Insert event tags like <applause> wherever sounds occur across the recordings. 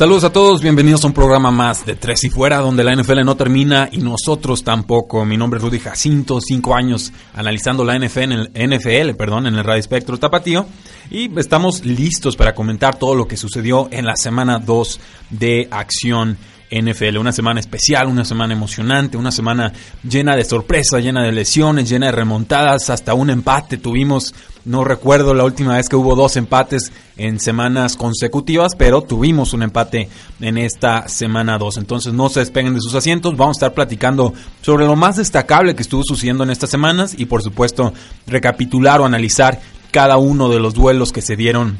Saludos a todos, bienvenidos a un programa más de Tres y Fuera, donde la NFL no termina y nosotros tampoco. Mi nombre es Rudy Jacinto, cinco años analizando la NFL, en el, NFL perdón, en el Radio Espectro Tapatío. Y estamos listos para comentar todo lo que sucedió en la semana 2 de acción NFL. Una semana especial, una semana emocionante, una semana llena de sorpresas, llena de lesiones, llena de remontadas, hasta un empate tuvimos. No recuerdo la última vez que hubo dos empates en semanas consecutivas, pero tuvimos un empate en esta semana 2. Entonces no se despeguen de sus asientos. Vamos a estar platicando sobre lo más destacable que estuvo sucediendo en estas semanas y por supuesto recapitular o analizar cada uno de los duelos que se dieron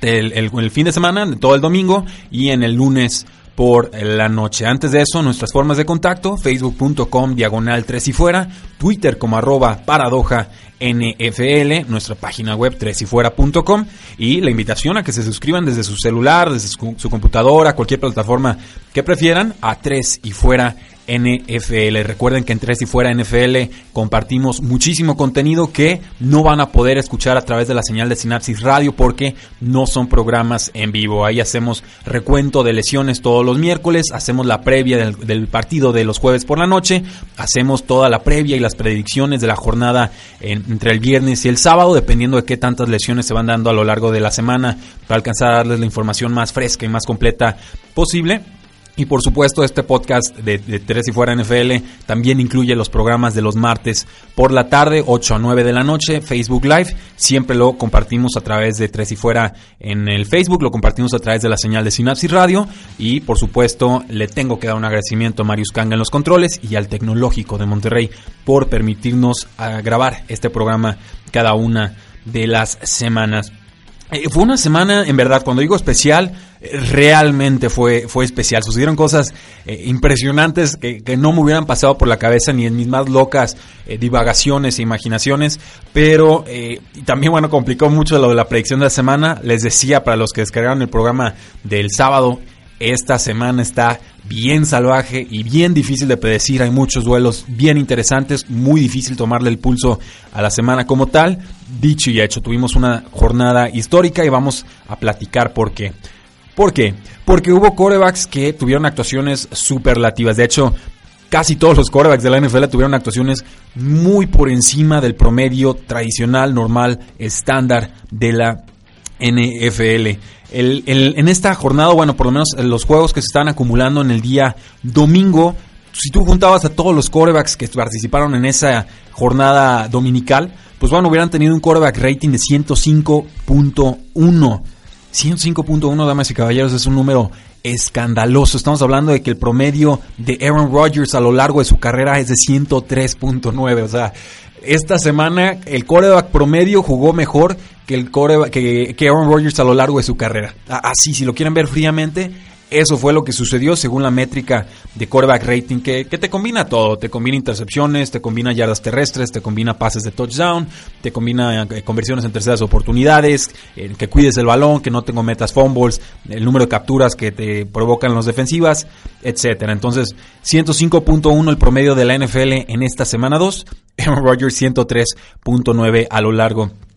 el, fin de semana, todo el domingo y en el lunes por la noche. Antes de eso, nuestras formas de contacto, facebook.com diagonal 3 y fuera, Twitter como arroba paradoja NFL, nuestra página web 3yfuera.com y la invitación a que se suscriban desde su celular, desde su, su computadora, cualquier plataforma que prefieran a 3 y fuera NFL. Recuerden que en Tres y Fuera NFL compartimos muchísimo contenido que no van a poder escuchar a través de la señal de Sinapsis Radio porque no son programas en vivo. Ahí hacemos recuento de lesiones todos los miércoles, hacemos la previa del, partido de los jueves por la noche, hacemos toda la previa y las predicciones de la jornada en, entre el viernes y el sábado, dependiendo de qué tantas lesiones se van dando a lo largo de la semana para alcanzar a darles la información más fresca y más completa posible. Y por supuesto, este podcast de, Tres y Fuera NFL también incluye los programas de los martes por la tarde, 8 a 9 de la noche, Facebook Live. Siempre lo compartimos a través de Tres y Fuera en el Facebook, lo compartimos a través de la señal de Synapsis Radio. Y por supuesto, le tengo que dar un agradecimiento a Marius Kanga en los controles y al Tecnológico de Monterrey por permitirnos uh, grabar este programa cada una de las semanas. Eh, fue una semana, en verdad, cuando digo especial, eh, realmente fue, fue especial. Sucedieron cosas eh, impresionantes que, que, no me hubieran pasado por la cabeza ni en mis más locas divagaciones e imaginaciones. Pero también, bueno, complicó mucho lo de la predicción de la semana. Les decía para los que descargaron el programa del sábado, esta semana está bien salvaje y bien difícil de predecir. Hay muchos duelos bien interesantes, muy difícil tomarle el pulso a la semana como tal. Dicho y hecho, tuvimos una jornada histórica y vamos a platicar por qué. ¿Por qué? Porque hubo corebacks que tuvieron actuaciones superlativas. De hecho, casi todos los corebacks de la NFL tuvieron actuaciones muy por encima del promedio tradicional, normal, estándar de la NFL. El, el, en esta jornada, bueno, por lo menos los juegos que se están acumulando en el día domingo, si tú juntabas a todos los corebacks que participaron en esa jornada dominical, pues bueno, hubieran tenido un quarterback rating de 105.1. 105.1, damas y caballeros, es un número escandaloso. Estamos hablando de que el promedio de Aaron Rodgers a lo largo de su carrera es de 103.9. O sea, esta semana el coreback promedio jugó mejor que el coreback, que, que Aaron Rodgers a lo largo de su carrera. Así, si lo quieren ver fríamente, eso fue lo que sucedió según la métrica de quarterback rating que, que, te combina todo. Te combina intercepciones, te combina yardas terrestres, te combina pases de touchdown, te combina eh, conversiones en terceras oportunidades, que cuides el balón, que no tengo metas fumbles, el número de capturas que te provocan las defensivas, etcétera. Entonces, 105.1 el promedio de la NFL en esta semana 2, <laughs> Aaron Rodgers 103.9 a lo largo de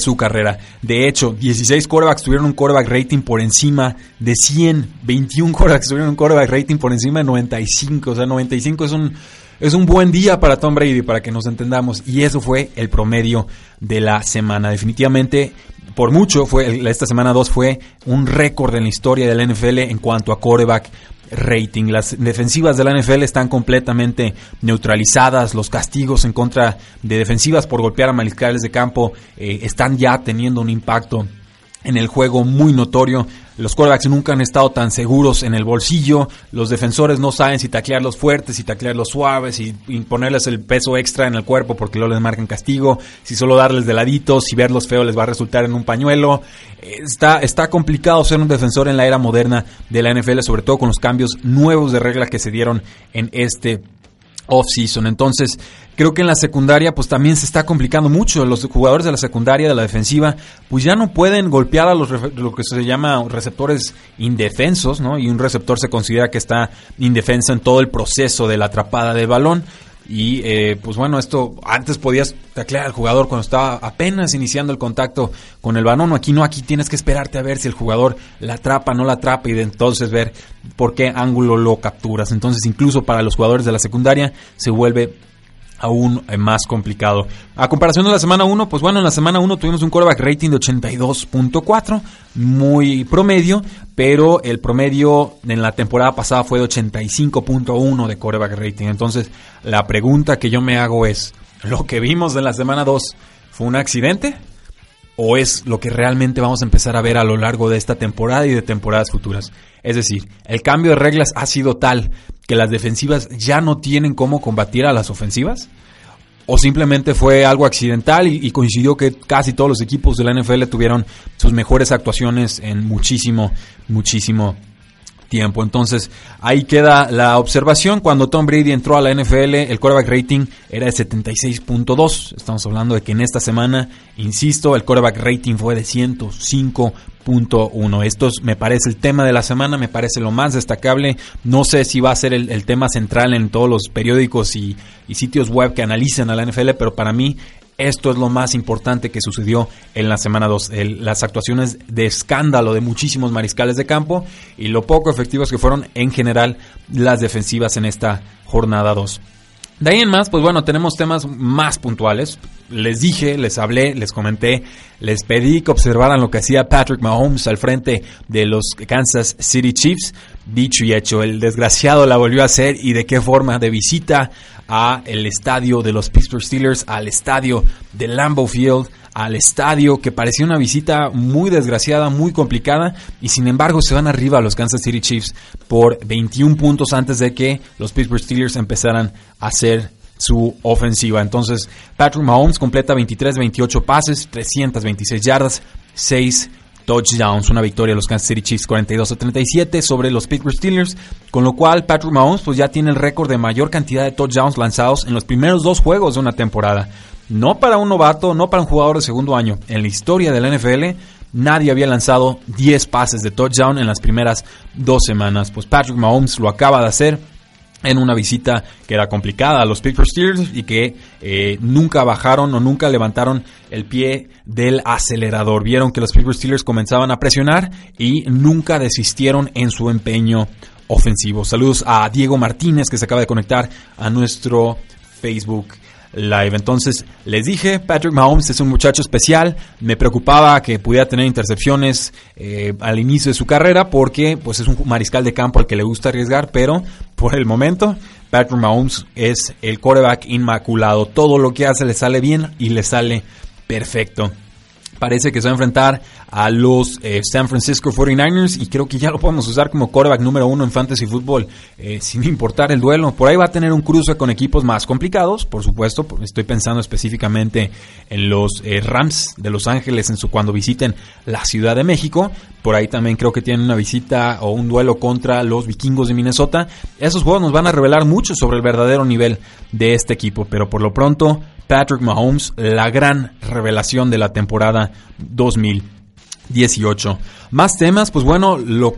su carrera. De hecho, 16 quarterbacks tuvieron un quarterback rating por encima de 100. 21 quarterbacks tuvieron un quarterback rating por encima de 95. O sea, 95 es un, es un buen día para Tom Brady, para que nos entendamos. Y eso fue el promedio de la semana. Definitivamente, por mucho, fue esta semana 2 fue un récord en la historia de la NFL en cuanto a quarterback rating. Las defensivas de la NFL están completamente neutralizadas. Los castigos en contra de defensivas por golpear a mariscales de campo eh, están ya teniendo un impacto en el juego muy notorio. Los quarterbacks nunca han estado tan seguros en el bolsillo. Los defensores no saben si taclearlos fuertes, si taclearlos suaves, si ponerles el peso extra en el cuerpo porque luego les marcan castigo, si solo darles de laditos, si verlos feos les va a resultar en un pañuelo. Está, está complicado ser un defensor en la era moderna de la NFL, sobre todo con los cambios nuevos de regla que se dieron en este off-season. Entonces, creo que en la secundaria, pues también se está complicando mucho. Los jugadores de la secundaria, de la defensiva, pues ya no pueden golpear a los lo que se llama receptores indefensos, ¿no? Y un receptor se considera que está indefenso en todo el proceso de la atrapada de balón. Y eh, pues bueno, esto antes podías taclear al jugador cuando estaba apenas iniciando el contacto con el balón. Aquí no, aquí tienes que esperarte a ver si el jugador la atrapa, no la atrapa y de entonces ver por qué ángulo lo capturas. Entonces incluso para los jugadores de la secundaria se vuelve aún eh, más complicado. A comparación de la semana 1, pues bueno, en la semana 1 tuvimos un quarterback rating de 82.4, muy promedio, pero el promedio en la temporada pasada fue de 85.1 de quarterback rating. Entonces, la pregunta que yo me hago es, ¿lo que vimos en la semana 2 fue un accidente? ¿O es lo que realmente vamos a empezar a ver a lo largo de esta temporada y de temporadas futuras? Es decir, el cambio de reglas ha sido tal que las defensivas ya no tienen cómo combatir a las ofensivas? ¿O simplemente fue algo accidental y, coincidió que casi todos los equipos de la NFL tuvieron sus mejores actuaciones en muchísimo, muchísimo tiempo. Entonces, ahí queda la observación. Cuando Tom Brady entró a la NFL, el quarterback rating era de 76.2. Estamos hablando de que en esta semana, insisto, el quarterback rating fue de 105.1. Esto me parece el tema de la semana, me parece lo más destacable. No sé si va a ser el, tema central en todos los periódicos y, y sitios web que analicen a la NFL, pero para mí esto es lo más importante que sucedió en la semana 2. Las actuaciones de escándalo de muchísimos mariscales de campo y lo poco efectivos que fueron en general las defensivas en esta jornada 2. De ahí en más, pues bueno, tenemos temas más puntuales. Les dije, les hablé, les comenté, les pedí que observaran lo que hacía Patrick Mahomes al frente de los Kansas City Chiefs. Dicho y hecho, el desgraciado la volvió a hacer y de qué forma, de visita a el estadio de los Pittsburgh Steelers, al estadio de Lambeau Field, al estadio que parecía una visita muy desgraciada, muy complicada y sin embargo se van arriba a los Kansas City Chiefs por 21 puntos antes de que los Pittsburgh Steelers empezaran a hacer su ofensiva. Entonces, Patrick Mahomes completa 23-28 pases, 326 yardas, 6 touchdowns. Una victoria de los Kansas City Chiefs 42 a 37 sobre los Pittsburgh Steelers, con lo cual Patrick Mahomes pues ya tiene el récord de mayor cantidad de touchdowns lanzados en los primeros dos juegos de una temporada. No para un novato, no para un jugador de segundo año. En la historia de la NFL, nadie había lanzado 10 pases de touchdown en las primeras dos semanas. Pues Patrick Mahomes lo acaba de hacer en una visita que era complicada a los Pittsburgh Steelers y que eh, nunca bajaron o nunca levantaron el pie del acelerador. Vieron que los Pittsburgh Steelers comenzaban a presionar y nunca desistieron en su empeño ofensivo. Saludos a Diego Martínez que se acaba de conectar a nuestro Facebook Live. Entonces, les dije, Patrick Mahomes es un muchacho especial. Me preocupaba que pudiera tener intercepciones eh, al inicio de su carrera porque pues es un mariscal de campo al que le gusta arriesgar, pero por el momento Patrick Mahomes es el quarterback inmaculado. Todo lo que hace le sale bien y le sale perfecto parece que se va a enfrentar a los eh, San Francisco 49ers y creo que ya lo podemos usar como quarterback número uno en fantasy fútbol eh, sin importar el duelo. Por ahí va a tener un cruce con equipos más complicados, por supuesto. Estoy pensando específicamente en los eh, Rams de Los Ángeles en su cuando visiten la Ciudad de México. Por ahí también creo que tienen una visita o un duelo contra los Vikingos de Minnesota. Esos juegos nos van a revelar mucho sobre el verdadero nivel de este equipo, pero por lo pronto Patrick Mahomes, la gran revelación de la temporada 2018. Más temas, pues bueno, lo,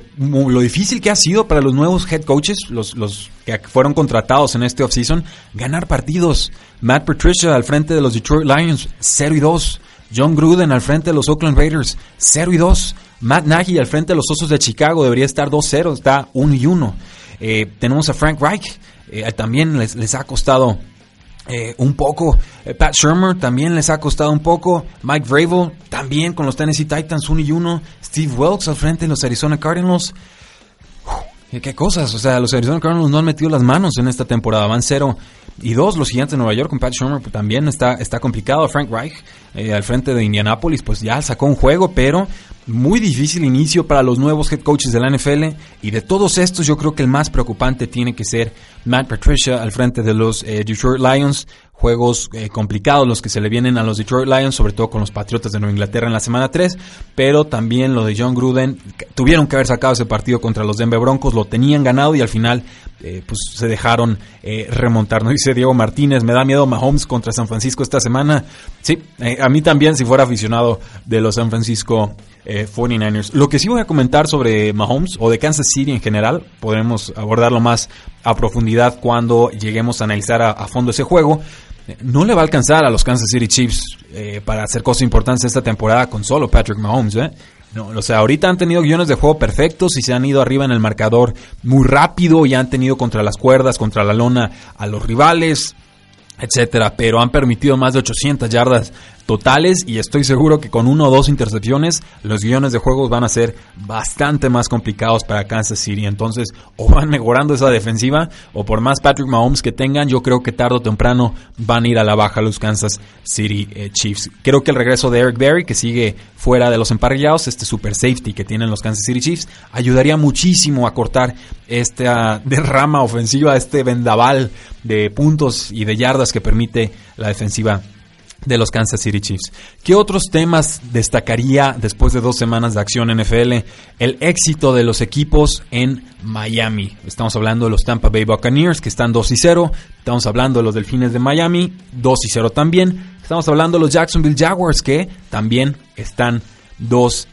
difícil que ha sido para los nuevos head coaches, los, los que fueron contratados en este offseason, ganar partidos. Matt Patricia al frente de los Detroit Lions, 0 y 2. John Gruden al frente de los Oakland Raiders, 0 y 2. Matt Nagy al frente de los Osos de Chicago debería estar 2-0, está 1 y 1. Eh, tenemos a Frank Reich, eh, también les, les ha costado eh, un poco. Eh, Pat Shermer también les ha costado un poco. Mike Vrabel también con los Tennessee Titans 1 y 1. Steve Wilkes al frente de los Arizona Cardinals. qué cosas. O sea, los Arizona Cardinals no han metido las manos en esta temporada. Van 0 y 2. Los Gigantes de Nueva York con Pat Shermer pues, también está, está complicado. Frank Reich eh, al frente de Indianapolis pues ya sacó un juego, pero muy difícil inicio para los nuevos head coaches de la NFL y de todos estos yo creo que el más preocupante tiene que ser Matt Patricia al frente de los eh, Detroit Lions juegos eh, complicados los que se le vienen a los Detroit Lions, sobre todo con los Patriotas de Nueva Inglaterra en la semana 3, pero también lo de John Gruden, tuvieron que haber sacado ese partido contra los Denver Broncos, lo tenían ganado y al final eh, pues se dejaron eh, remontar, ¿no? <laughs> Dice Diego Martínez, me da miedo Mahomes contra San Francisco esta semana. Sí, a mí también si fuera aficionado de los San Francisco 49ers. Lo que sí voy a comentar sobre Mahomes o de Kansas City en general, podremos abordarlo más a profundidad cuando lleguemos a analizar a fondo ese juego no le va a alcanzar a los Kansas City Chiefs eh, para hacer cosas importantes esta temporada con solo Patrick Mahomes. ¿eh? No, o sea, ahorita han tenido guiones de juego perfectos y se han ido arriba en el marcador muy rápido y han tenido contra las cuerdas, contra la lona a los rivales, etcétera, pero han permitido más de 800 yardas totales y estoy seguro que con uno o dos intercepciones los guiones de juegos van a ser bastante más complicados para Kansas City. Entonces o van mejorando esa defensiva o por más Patrick Mahomes que tengan, yo creo que tarde o temprano van a ir a la baja los Kansas City eh, Chiefs. Creo que el regreso de Eric Berry, que sigue fuera de los emparrillados, este super safety que tienen los Kansas City Chiefs, ayudaría muchísimo a cortar esta derrama ofensiva, este vendaval de puntos y de yardas que permite la defensiva de los Kansas City Chiefs. ¿Qué otros temas destacaría después de dos semanas de acción NFL? El éxito de los equipos en Miami. Estamos hablando de los Tampa Bay Buccaneers que están 2 y 0. Estamos hablando de los Delfines de Miami 2 y 0 también. Estamos hablando de los Jacksonville Jaguars que también están 2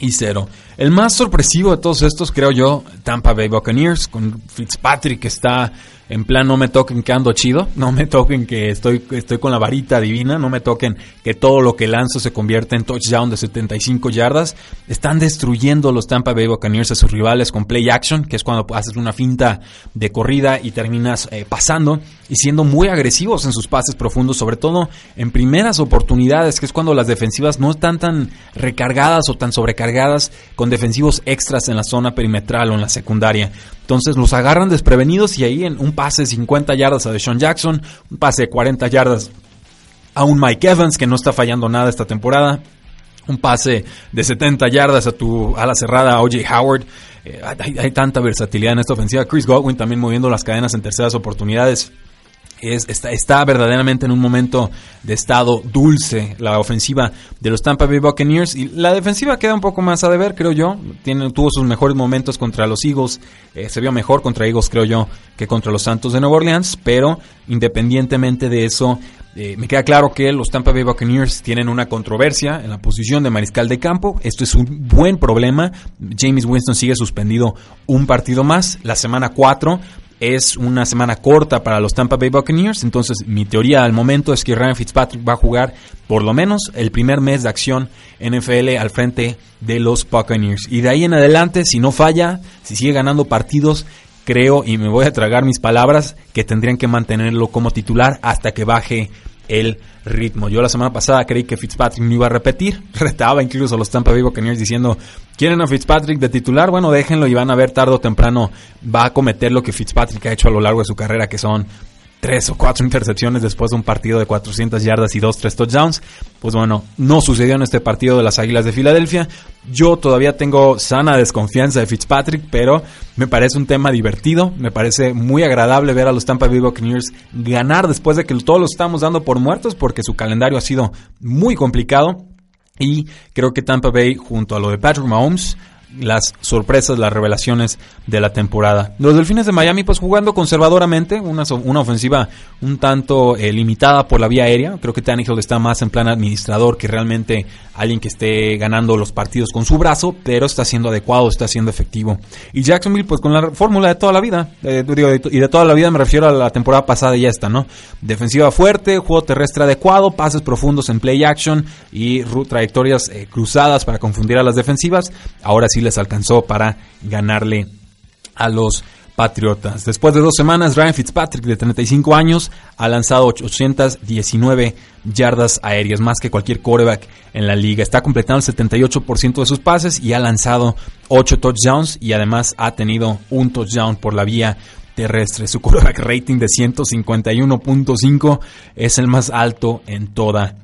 y 0. El más sorpresivo de todos estos, creo yo, Tampa Bay Buccaneers, con Fitzpatrick que está en plan, no me toquen que ando chido, <laughs> no me toquen que estoy, estoy con la varita divina, no me toquen que todo lo que lanzo se convierte en touchdown de 75 yardas. Están destruyendo los Tampa Bay Buccaneers a sus rivales con play action, que es cuando haces una finta de corrida y terminas eh, pasando y siendo muy agresivos en sus pases profundos, sobre todo en primeras oportunidades, que es cuando las defensivas no están tan recargadas o tan sobrecargadas con defensivos extras en la zona perimetral o en la secundaria. Entonces los agarran desprevenidos y ahí en un pase de 50 yardas a Deshaun Jackson, un pase de 40 yardas a un Mike Evans que no está fallando nada esta temporada, un pase de 70 yardas a tu ala cerrada OJ Howard. Eh, hay, tanta versatilidad en esta ofensiva. Chris Godwin también moviendo las cadenas en terceras oportunidades está, verdaderamente en un momento de estado dulce la ofensiva de los Tampa Bay Buccaneers y la defensiva queda un poco más a deber, creo yo. Tuvo sus mejores momentos contra los Eagles, eh, se vio mejor contra Eagles, creo yo, que contra los Santos de Nueva Orleans, pero independientemente de eso, eh, me queda claro que los Tampa Bay Buccaneers tienen una controversia en la posición de mariscal de campo. Esto es un buen problema. James Winston sigue suspendido un partido más, la semana 4 es una semana corta para los Tampa Bay Buccaneers, entonces mi teoría al momento es que Ryan Fitzpatrick va a jugar por lo menos el primer mes de acción NFL al frente de los Buccaneers. Y de ahí en adelante, si no falla, si sigue ganando partidos, creo, y me voy a tragar mis palabras, que tendrían que mantenerlo como titular hasta que baje el ritmo. Yo la semana pasada creí que Fitzpatrick no iba a repetir, <laughs> retaba incluso a los Tampa Bay Buccaneers diciendo, ¿quieren a Fitzpatrick de titular? Bueno, déjenlo y van a ver tarde o temprano va a cometer lo que Fitzpatrick ha hecho a lo largo de su carrera, que son tres o cuatro intercepciones después de un partido de 400 yardas y dos, tres touchdowns. Pues bueno, no sucedió en este partido de las Águilas de Filadelfia. Yo todavía tengo sana desconfianza de Fitzpatrick, pero me parece un tema divertido. Me parece muy agradable ver a los Tampa Bay Buccaneers ganar después de que todos los estamos dando por muertos porque su calendario ha sido muy complicado. Y creo que Tampa Bay, junto a lo de Patrick Mahomes, las sorpresas, las revelaciones de la temporada. Los Delfines de Miami, pues jugando conservadoramente, una, una ofensiva un tanto eh, limitada por la vía aérea. Creo que Tannehill está más en plan administrador que realmente alguien que esté ganando los partidos con su brazo, pero está siendo adecuado, está siendo efectivo. Y Jacksonville, pues con la fórmula de toda la vida, eh, y de toda la vida me refiero a la temporada pasada y ya está, ¿no? Defensiva fuerte, juego terrestre adecuado, pases profundos en play action y trayectorias eh, cruzadas para confundir a las defensivas. Ahora sí les alcanzó para ganarle a los Patriotas. Después de dos semanas, Ryan Fitzpatrick, de 35 años, ha lanzado 819 yardas aéreas, más que cualquier quarterback en la liga. Está completando el 78% de sus pases y ha lanzado 8 touchdowns y además ha tenido un touchdown por la vía terrestre. Su quarterback rating de 151.5 es el más alto en toda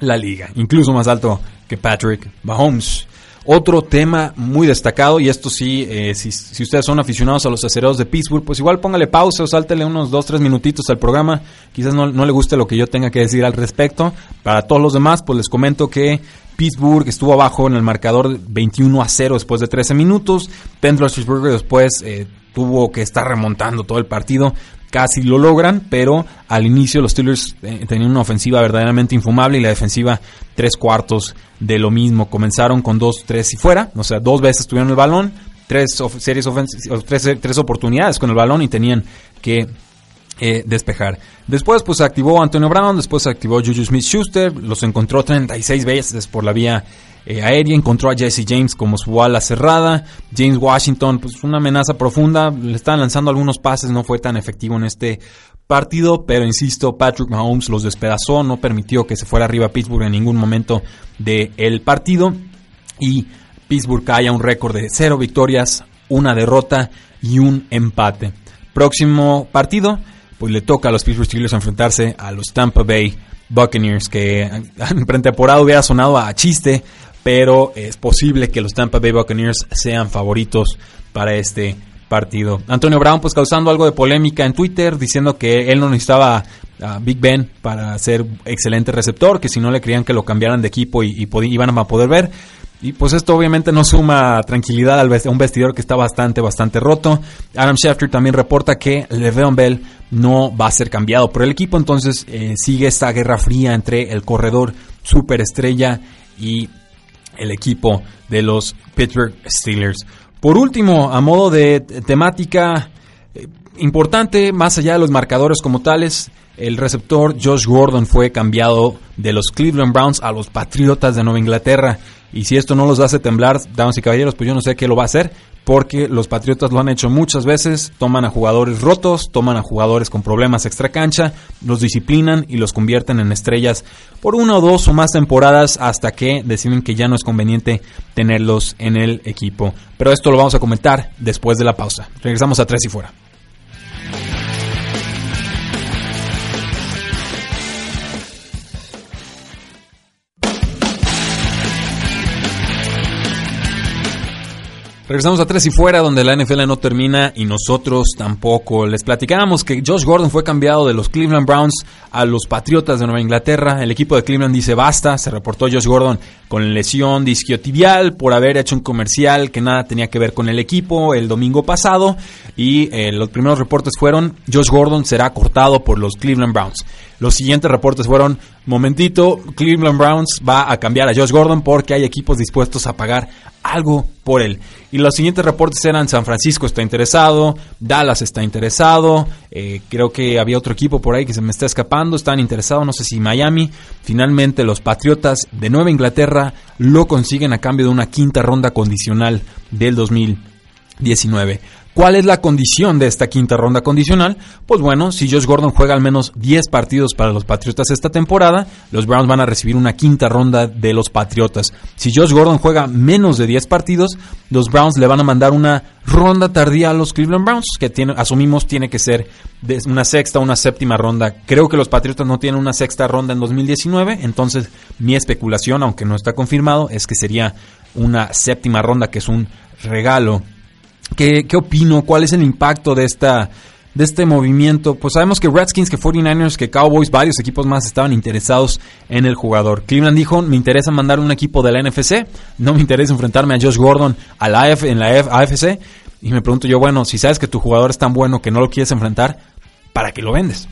la liga, incluso más alto que Patrick Mahomes. Otro tema muy destacado, y esto sí, eh, si, ustedes son aficionados a los acereros de Pittsburgh, pues igual póngale pausa o sáltele unos 2-3 minutitos al programa. Quizás no, no le guste lo que yo tenga que decir al respecto. Para todos los demás, pues les comento que Pittsburgh estuvo abajo en el marcador 21 a 0 después de 13 minutos. Ben Roethlisberger después eh, tuvo que estar remontando todo el partido. Casi lo logran, pero al inicio los Steelers eh, tenían una ofensiva verdaderamente infumable y la defensiva tres cuartos de lo mismo. Comenzaron con dos, tres y fuera, o sea, dos veces tuvieron el balón, tres series tres, tres oportunidades con el balón y tenían que eh, despejar. Después pues se activó Antonio Brown, después se activó Juju Smith-Schuster, los encontró 36 veces por la vía eh, aérea, encontró a Jesse James como su ala cerrada, James Washington pues una amenaza profunda, le estaban lanzando algunos pases, no fue tan efectivo en este partido, pero insisto, Patrick Mahomes los despedazó, no permitió que se fuera arriba Pittsburgh en ningún momento del partido y Pittsburgh cae a un récord de 0 victorias, una derrota y un empate. Próximo partido, pues le toca a los Pittsburgh Steelers enfrentarse a los Tampa Bay Buccaneers, que en <laughs> pretemporada hubiera sonado a chiste, pero es posible que los Tampa Bay Buccaneers sean favoritos para este partido. Antonio Brown, pues causando algo de polémica en Twitter, diciendo que él no necesitaba a Big Ben para ser excelente receptor, que si no le creían que lo cambiaran de equipo y, y iban a poder ver. Y pues esto obviamente no suma tranquilidad a un vestidor que está bastante, bastante roto. Adam Schefter también reporta que Le'Veon Bell no va a ser cambiado por el equipo, entonces eh, sigue esta guerra fría entre el corredor superestrella y el equipo de los Pittsburgh Steelers. Por último, a modo de temática eh, importante, más allá de los marcadores como tales, el receptor Josh Gordon fue cambiado de los Cleveland Browns a los Patriotas de Nueva Inglaterra. Y si esto no los hace temblar, damas y caballeros, pues yo no sé qué lo va a hacer, porque los Patriotas lo han hecho muchas veces, toman a jugadores rotos, toman a jugadores con problemas extra cancha, los disciplinan y los convierten en estrellas por una o dos o más temporadas hasta que deciden que ya no es conveniente tenerlos en el equipo. Pero esto lo vamos a comentar después de la pausa. Regresamos a Tres y Fuera. Regresamos a Tres y Fuera, donde la NFL no termina y nosotros tampoco. Les platicábamos que Josh Gordon fue cambiado de los Cleveland Browns a los Patriotas de Nueva Inglaterra. El equipo de Cleveland dice basta. Se reportó Josh Gordon con lesión disquiotibial por haber hecho un comercial que nada tenía que ver con el equipo el domingo pasado. Y eh, los primeros reportes fueron Josh Gordon será cortado por los Cleveland Browns. Los siguientes reportes fueron, momentito, Cleveland Browns va a cambiar a Josh Gordon porque hay equipos dispuestos a pagar algo por él. Y los siguientes reportes eran San Francisco está interesado, Dallas está interesado, eh, creo que había otro equipo por ahí que se me está escapando, están interesados, no sé si Miami. Finalmente los Patriotas de Nueva Inglaterra lo consiguen a cambio de una quinta ronda condicional del 2019. ¿Cuál es la condición de esta quinta ronda condicional? Pues bueno, si Josh Gordon juega al menos 10 partidos para los Patriotas esta temporada, los Browns van a recibir una quinta ronda de los Patriotas. Si Josh Gordon juega menos de 10 partidos, los Browns le van a mandar una ronda tardía a los Cleveland Browns, que tiene, asumimos tiene que ser una sexta o una séptima ronda. Creo que los Patriotas no tienen una sexta ronda en 2019, entonces mi especulación, aunque no está confirmado, es que sería una séptima ronda, que es un regalo ¿Qué, opino? ¿Cuál es el impacto de esta de este movimiento? Pues sabemos que Redskins, que 49ers, que Cowboys, varios equipos más estaban interesados en el jugador. Cleveland dijo, me interesa mandar un equipo de la NFC, no me interesa enfrentarme a Josh Gordon a la en la AFC. Y me pregunto yo, bueno, si sabes que tu jugador es tan bueno que no lo quieres enfrentar, ¿para qué lo vendes?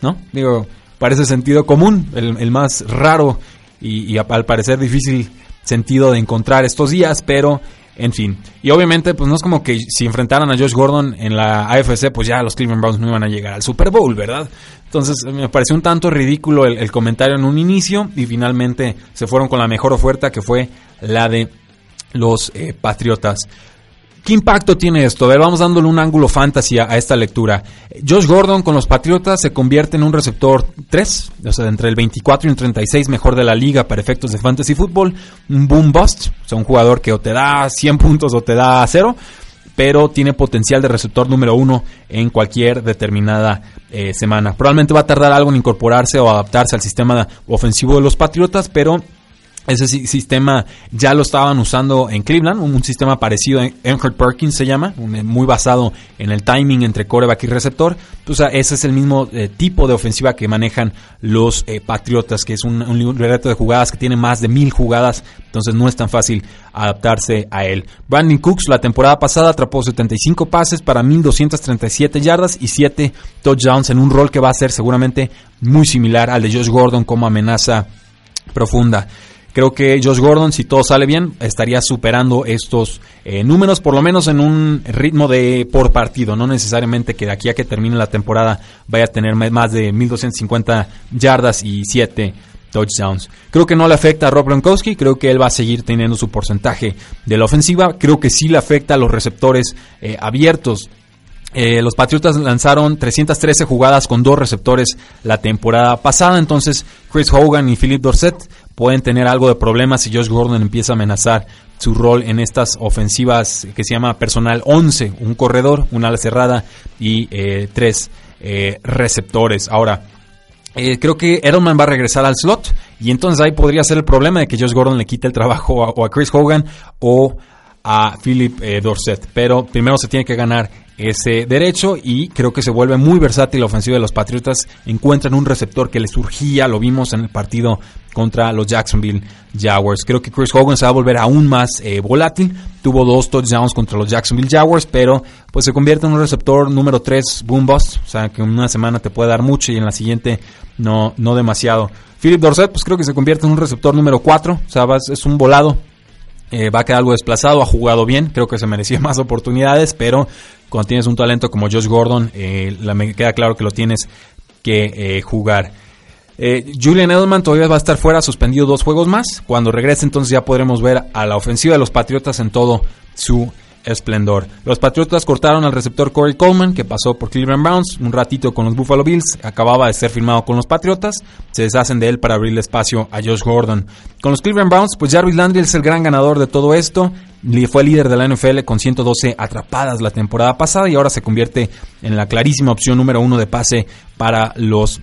¿No? Digo, parece sentido común, el, más raro y al parecer difícil sentido de encontrar estos días, pero en fin. Y obviamente, pues no es como que si enfrentaran a Josh Gordon en la AFC, pues ya los Cleveland Browns no iban a llegar al Super Bowl, ¿verdad? Entonces me pareció un tanto ridículo el, comentario en un inicio y finalmente se fueron con la mejor oferta que fue la de los eh, Patriotas. ¿Qué impacto tiene esto? A ver, vamos dándole un ángulo fantasy a, esta lectura. Josh Gordon con los Patriotas se convierte en un receptor 3, o sea, entre el 24 y el 36 mejor de la liga para efectos de fantasy fútbol. Un boom bust, o sea, un jugador que o te da 100 puntos o te da 0, pero tiene potencial de receptor número 1 en cualquier determinada eh, semana. Probablemente va a tardar algo en incorporarse o adaptarse al sistema ofensivo de los Patriotas, pero ese sistema ya lo estaban usando en Cleveland, un, sistema parecido a Enhard Perkins se llama, muy basado en el timing entre coreback y receptor. Entonces, ese es el mismo eh, tipo de ofensiva que manejan los eh, Patriotas, que es un, un, reto de jugadas que tiene más de mil jugadas, entonces no es tan fácil adaptarse a él. Brandon Cooks la temporada pasada atrapó 75 pases para 1237 yardas y 7 touchdowns en un rol que va a ser seguramente muy similar al de Josh Gordon como amenaza profunda. Creo que Josh Gordon, si todo sale bien, estaría superando estos eh, números, por lo menos en un ritmo de por partido. No necesariamente que de aquí a que termine la temporada vaya a tener más de 1250 yardas y 7 touchdowns. Creo que no le afecta a Rob Gronkowski, creo que él va a seguir teniendo su porcentaje de la ofensiva. Creo que sí le afecta a los receptores eh, abiertos. Eh, los Patriotas lanzaron 313 jugadas con dos receptores la temporada pasada, entonces Chris Hogan y Philip Dorset pueden tener algo de problemas si Josh Gordon empieza a amenazar su rol en estas ofensivas que se llama personal 11, un corredor, una ala cerrada y eh, tres eh, receptores. Ahora, creo que Edelman va a regresar al slot y entonces ahí podría ser el problema de que Josh Gordon le quite el trabajo o a Chris Hogan o a Philip Dorset. Pero primero se tiene que ganar ese derecho y creo que se vuelve muy versátil la ofensiva de los Patriotas. Encuentran un receptor que les surgía, lo vimos en el partido contra los Jacksonville Jaguars. Creo que Chris Hogan se va a volver aún más eh, volátil. Tuvo dos touchdowns contra los Jacksonville Jaguars, pero pues se convierte en un receptor número 3 boom bust, o sea que en una semana te puede dar mucho y en la siguiente no, no demasiado. Philip Dorset, pues creo que se convierte en un receptor número 4, o sea, es un volado, eh, va a quedar algo desplazado, ha jugado bien, creo que se merecía <laughs> más oportunidades, pero cuando tienes un talento como Josh Gordon, eh, me queda claro que lo tienes que eh, jugar. Julian Edelman todavía va a estar fuera, suspendido dos juegos más. Cuando regrese entonces ya podremos ver a la ofensiva de los Patriotas en todo su esplendor. Los Patriotas cortaron al receptor Corey Coleman, que pasó por Cleveland Browns un ratito con los Buffalo Bills, acababa de ser firmado con los Patriotas, se deshacen de él para abrirle espacio a Josh Gordon. Con los Cleveland Browns, pues Jarvis Landry es el gran ganador de todo esto, fue líder de la NFL con 112 atrapadas la temporada pasada y ahora se convierte en la clarísima opción número uno de pase para los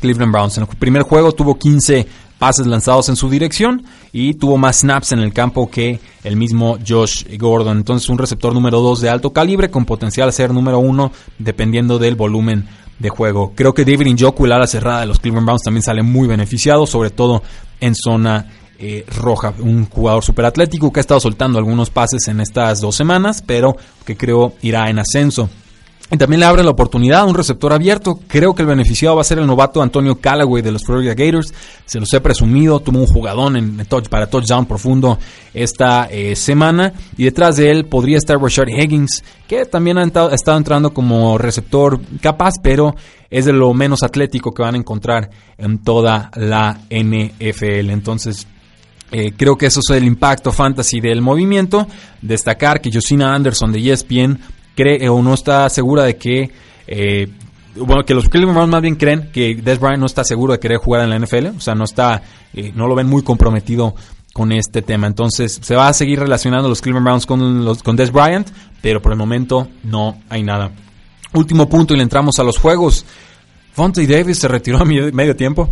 Cleveland Browns. En el primer juego tuvo 15 pases lanzados en su dirección y tuvo más snaps en el campo que el mismo Josh Gordon. Entonces un receptor número 2 de alto calibre con potencial a ser número 1 dependiendo del volumen de juego. Creo que David Njoku, el ala cerrada de los Cleveland Browns, también sale muy beneficiado, sobre todo en zona eh, roja. Un jugador super atlético que ha estado soltando algunos pases en estas dos semanas, pero que creo irá en ascenso. Y también le abre la oportunidad a un receptor abierto. Creo que el beneficiado va a ser el novato Antonio Callaway de los Florida Gators. Se los he presumido. Tuvo un jugadón en, touch, para touchdown profundo esta eh, semana. Y detrás de él podría estar Rashard Higgins, que también ha, estado entrando como receptor capaz, pero es de lo menos atlético que van a encontrar en toda la NFL. Entonces, eh, creo que eso es el impacto fantasy del movimiento. Destacar que Josina Anderson de ESPN cree o no está segura de que eh, bueno, que los Cleveland Browns más bien creen que Des Bryant no está seguro de querer jugar en la NFL, o sea, no está, eh, no lo ven muy comprometido con este tema. Entonces, se va a seguir relacionando los Cleveland Browns con, los, con Des Bryant, pero por el momento no hay nada. Último punto y le entramos a los juegos. Fonte Davis se retiró a medio tiempo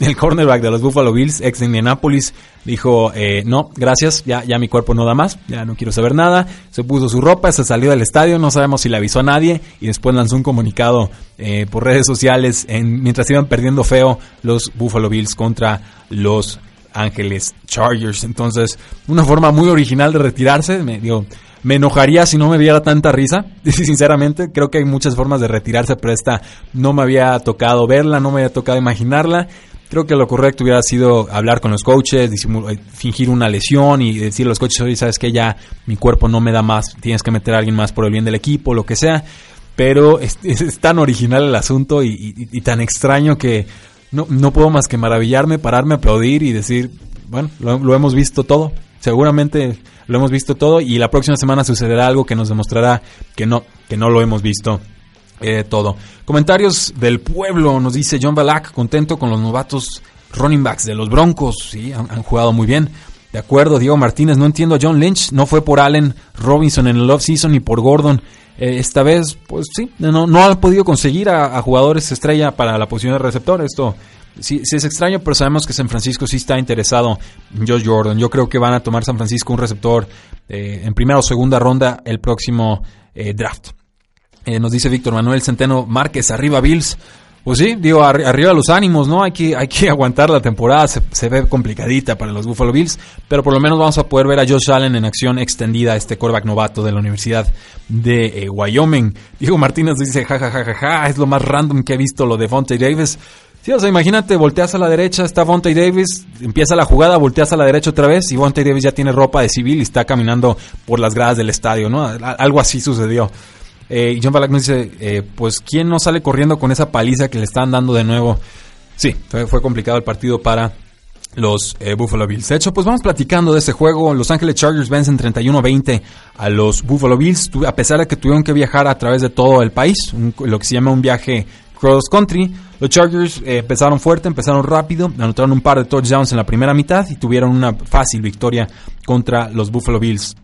el cornerback de los Buffalo Bills, ex de Indianapolis, dijo, eh, no, gracias, ya, ya mi cuerpo no da más, ya no quiero saber nada. Se puso su ropa, se salió del estadio, no sabemos si le avisó a nadie y después lanzó un comunicado eh, por redes sociales en, mientras iban perdiendo feo los Buffalo Bills contra los Ángeles Chargers. Entonces, una forma muy original de retirarse, me digo, me enojaría si no me diera tanta risa. <laughs> Sinceramente, creo que hay muchas formas de retirarse, pero esta no me había tocado verla, no me había tocado imaginarla. Creo que lo correcto hubiera sido hablar con los coaches, eh, fingir una lesión y decir a los coaches, oye, sabes que ya mi cuerpo no me da más, tienes que meter a alguien más por el bien del equipo, lo que sea. Pero es, <laughs> tan original el asunto y, tan extraño que no, no, puedo más que maravillarme, pararme, aplaudir y decir, bueno, lo, hemos visto todo. Seguramente lo hemos visto todo y la próxima semana sucederá algo que nos demostrará que no, que no lo hemos visto eh, todo. Comentarios del pueblo, nos dice John Balak, contento con los novatos running backs de los Broncos, sí, han, jugado muy bien. De acuerdo, Diego Martínez, no entiendo a John Lynch, no fue por Allen Robinson en el off-season ni por Gordon. Eh, esta vez, pues sí, no, han podido conseguir a, jugadores estrella para la posición de receptor. Esto sí, sí, es extraño, pero sabemos que San Francisco sí está interesado en Josh Jordan. Yo creo que van a tomar San Francisco un receptor eh, en primera o segunda ronda el próximo eh, draft. Eh, nos dice Víctor Manuel Centeno Márquez, arriba Bills. Pues sí, digo, arriba los ánimos, ¿no? Hay que, hay que <laughs> aguantar la temporada, se, ve complicadita para los Buffalo Bills, pero por lo menos vamos a poder ver a Josh Allen en acción extendida, este quarterback novato de la Universidad de eh, Wyoming. Diego Martínez dice, jajajaja, es lo más random que he visto lo de Fonte Davis. Sí, o sea, imagínate, volteas a la derecha, está Vontae Davis, empieza la jugada, volteas a la derecha otra vez y Vontae Davis ya tiene ropa de civil y está caminando por las gradas del estadio, ¿no? Algo así sucedió. Eh, John Balak nos dice, eh, pues, ¿quién no sale corriendo con esa paliza que le están dando de nuevo? Sí, fue, complicado el partido para los eh, Buffalo Bills. De hecho, pues vamos platicando de ese juego. Los Ángeles Chargers vencen 31-20 a los Buffalo Bills, a pesar de que tuvieron que viajar a través de todo el país, lo que se llama un viaje cross country. Los Chargers empezaron fuerte, empezaron rápido, anotaron un par de touchdowns en la primera mitad y tuvieron una fácil victoria contra los Buffalo Bills.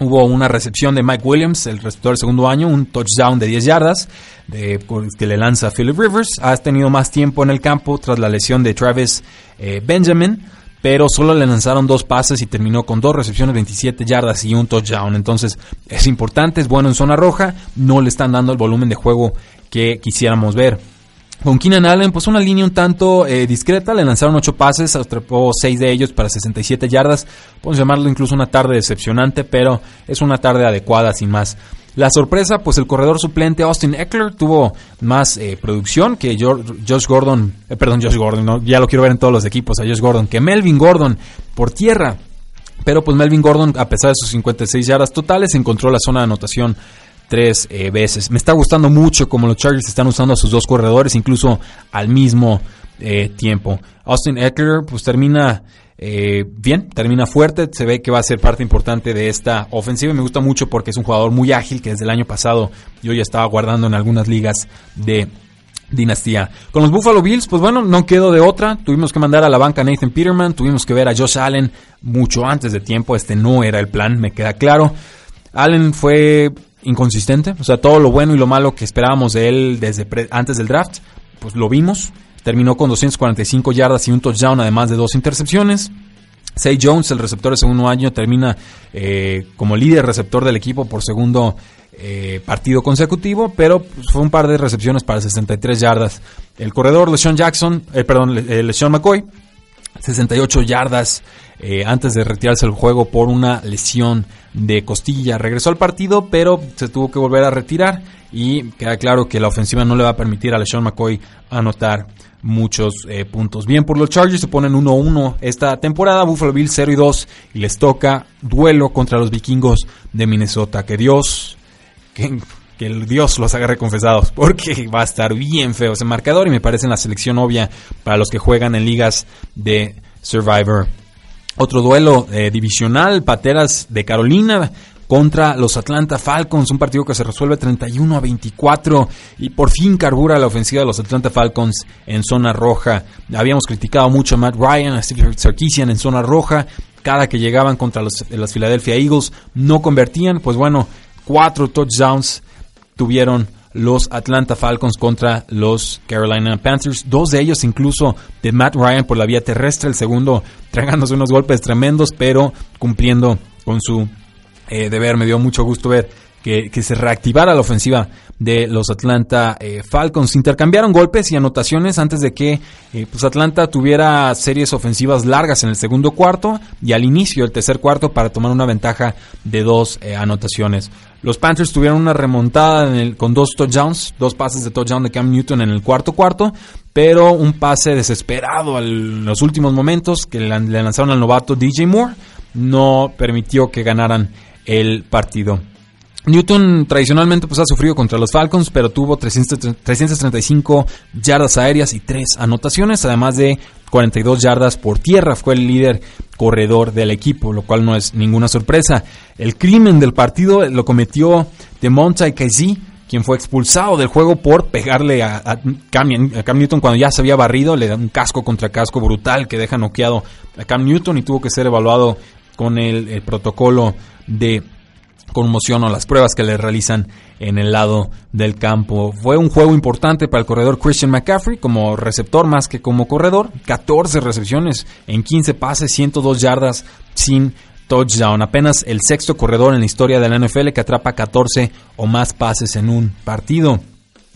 Hubo una recepción de Mike Williams, el receptor del segundo año, un touchdown de 10 yardas de, que le lanza Philip Rivers. Ha tenido más tiempo en el campo tras la lesión de Travis eh, Benjamin, pero solo le lanzaron dos pases y terminó con dos recepciones, 27 yardas y un touchdown. Entonces es importante, es bueno en zona roja, no le están dando el volumen de juego que quisiéramos ver. Con Keenan Allen, pues una línea un tanto eh, discreta, le lanzaron 8 pases, atrapó 6 de ellos para 67 yardas. Podemos llamarlo incluso una tarde decepcionante, pero es una tarde adecuada sin más. La sorpresa, pues el corredor suplente Austin Eckler tuvo más eh, producción que Josh Gordon, eh, perdón, Josh Gordon, ya lo quiero ver en todos los equipos, a Josh Gordon, que Melvin Gordon por tierra. Pero pues Melvin Gordon, a pesar de sus 56 yardas totales, encontró la zona de anotación tres eh, veces. Me está gustando mucho como los Chargers están usando a sus dos corredores, incluso al mismo eh, tiempo. Austin Eckler pues termina eh, bien, termina fuerte, se ve que va a ser parte importante de esta ofensiva me gusta mucho porque es un jugador muy ágil que desde el año pasado yo ya estaba guardando en algunas ligas de dinastía. Con los Buffalo Bills, pues bueno, no quedó de otra. Tuvimos que mandar a la banca a Nathan Peterman, tuvimos que ver a Josh Allen mucho antes de tiempo. Este no era el plan, me queda claro. Allen fue inconsistente. O sea, todo lo bueno y lo malo que esperábamos de él desde antes del draft, pues lo vimos. Terminó con 245 yardas y un touchdown, además de dos intercepciones. Say Jones, el receptor de segundo año, termina eh, como líder receptor del equipo por segundo eh, partido consecutivo, pero pues, fue un par de recepciones para 63 yardas. El corredor LeSean Jackson, eh, perdón, LeSean McCoy, 68 yardas eh, antes de retirarse del juego por una lesión de costilla. Regresó al partido, pero se tuvo que volver a retirar y queda claro que la ofensiva no le va a permitir a LeSean McCoy anotar muchos eh, puntos. Bien, por los Chargers se ponen 1-1 esta temporada, Buffalo Bills 0 y 2 y les toca duelo contra los vikingos de Minnesota. Que Dios, que, que el Dios los haga reconfesados, porque va a estar bien feo ese marcador y me parece la selección obvia para los que juegan en ligas de Survivor. Otro duelo eh, divisional, Pateras de Carolina contra los Atlanta Falcons, un partido que se resuelve 31 a 24 y por fin carbura la ofensiva de los Atlanta Falcons en zona roja. Habíamos criticado mucho a Matt Ryan, a Steve Sarkisian en zona roja, cada que llegaban contra los, las Philadelphia Eagles no convertían, pues bueno, cuatro touchdowns tuvieron los Atlanta Falcons contra los Carolina Panthers. Dos de ellos incluso de Matt Ryan por la vía terrestre, el segundo <laughs> tragándose unos golpes tremendos, pero cumpliendo con su eh, deber. Me dio mucho gusto ver que, se reactivara la ofensiva de los Atlanta eh, Falcons. Intercambiaron golpes y anotaciones antes de que eh, pues Atlanta tuviera series ofensivas largas en el segundo cuarto y al inicio del tercer cuarto para tomar una ventaja de dos anotaciones. Los Panthers tuvieron una remontada con dos touchdowns, dos pases de touchdown de Cam Newton en el cuarto cuarto, pero un pase desesperado en los últimos momentos que le lanzaron al novato DJ Moore no permitió que ganaran el partido. Newton tradicionalmente pues, ha sufrido contra los Falcons, pero tuvo 335 yardas aéreas y 3 anotaciones, además de 42 yardas por tierra. Fue el líder corredor del equipo, lo cual no es ninguna sorpresa. El crimen del partido lo cometió de Monty Casey, quien fue expulsado del juego por pegarle a, Cam, Newton cuando ya se había barrido. Le da un casco contra casco brutal que deja noqueado a Cam Newton y tuvo que ser evaluado con el protocolo de conmoción o las pruebas que le realizan en el lado del campo. Fue un juego importante para el corredor Christian McCaffrey como receptor más que como corredor. 14 recepciones en 15 pases, 102 yardas sin touchdown. Apenas el sexto corredor en la historia de la NFL que atrapa 14 o más pases en un partido.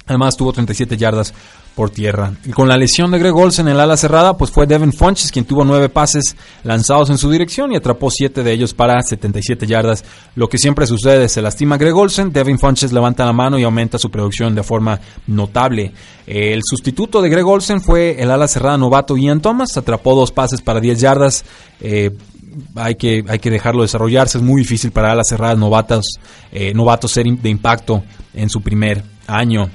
Además tuvo 37 yardas por tierra. Y con la lesión de Greg Olsen en el ala cerrada, pues fue Devin Funches quien tuvo nueve pases lanzados en su dirección y atrapó siete de ellos para 77 yardas. Lo que siempre sucede, se lastima Greg Olsen, Devin Funches levanta la mano y aumenta su producción de forma notable. El sustituto de Greg Olsen fue el ala cerrada novato Ian Thomas, atrapó dos pases para 10 yardas. Eh, hay que, hay que dejarlo desarrollarse, es muy difícil para alas cerradas novatas, eh, novatos ser de impacto en su primer año.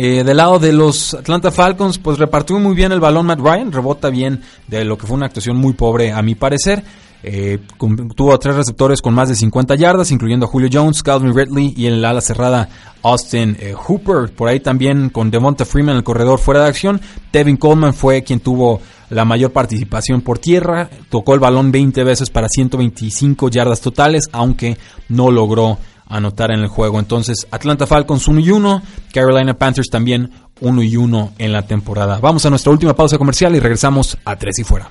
Eh, del lado de los Atlanta Falcons, pues repartió muy bien el balón Matt Ryan, rebota bien de lo que fue una actuación muy pobre a mi parecer. Eh, tuvo tres receptores con más de 50 yardas, incluyendo a Julio Jones, Calvin Ridley y en el ala cerrada Austin eh, Hooper. Por ahí también con Devonta Freeman, el corredor fuera de acción. Tevin Coleman fue quien tuvo la mayor participación por tierra. Tocó el balón 20 veces para 125 yardas totales, aunque no logró anotar en el juego. Entonces, Atlanta Falcons 1 y 1, Carolina Panthers también 1 y 1 en la temporada. Vamos a nuestra última pausa comercial y regresamos a 3 y fuera.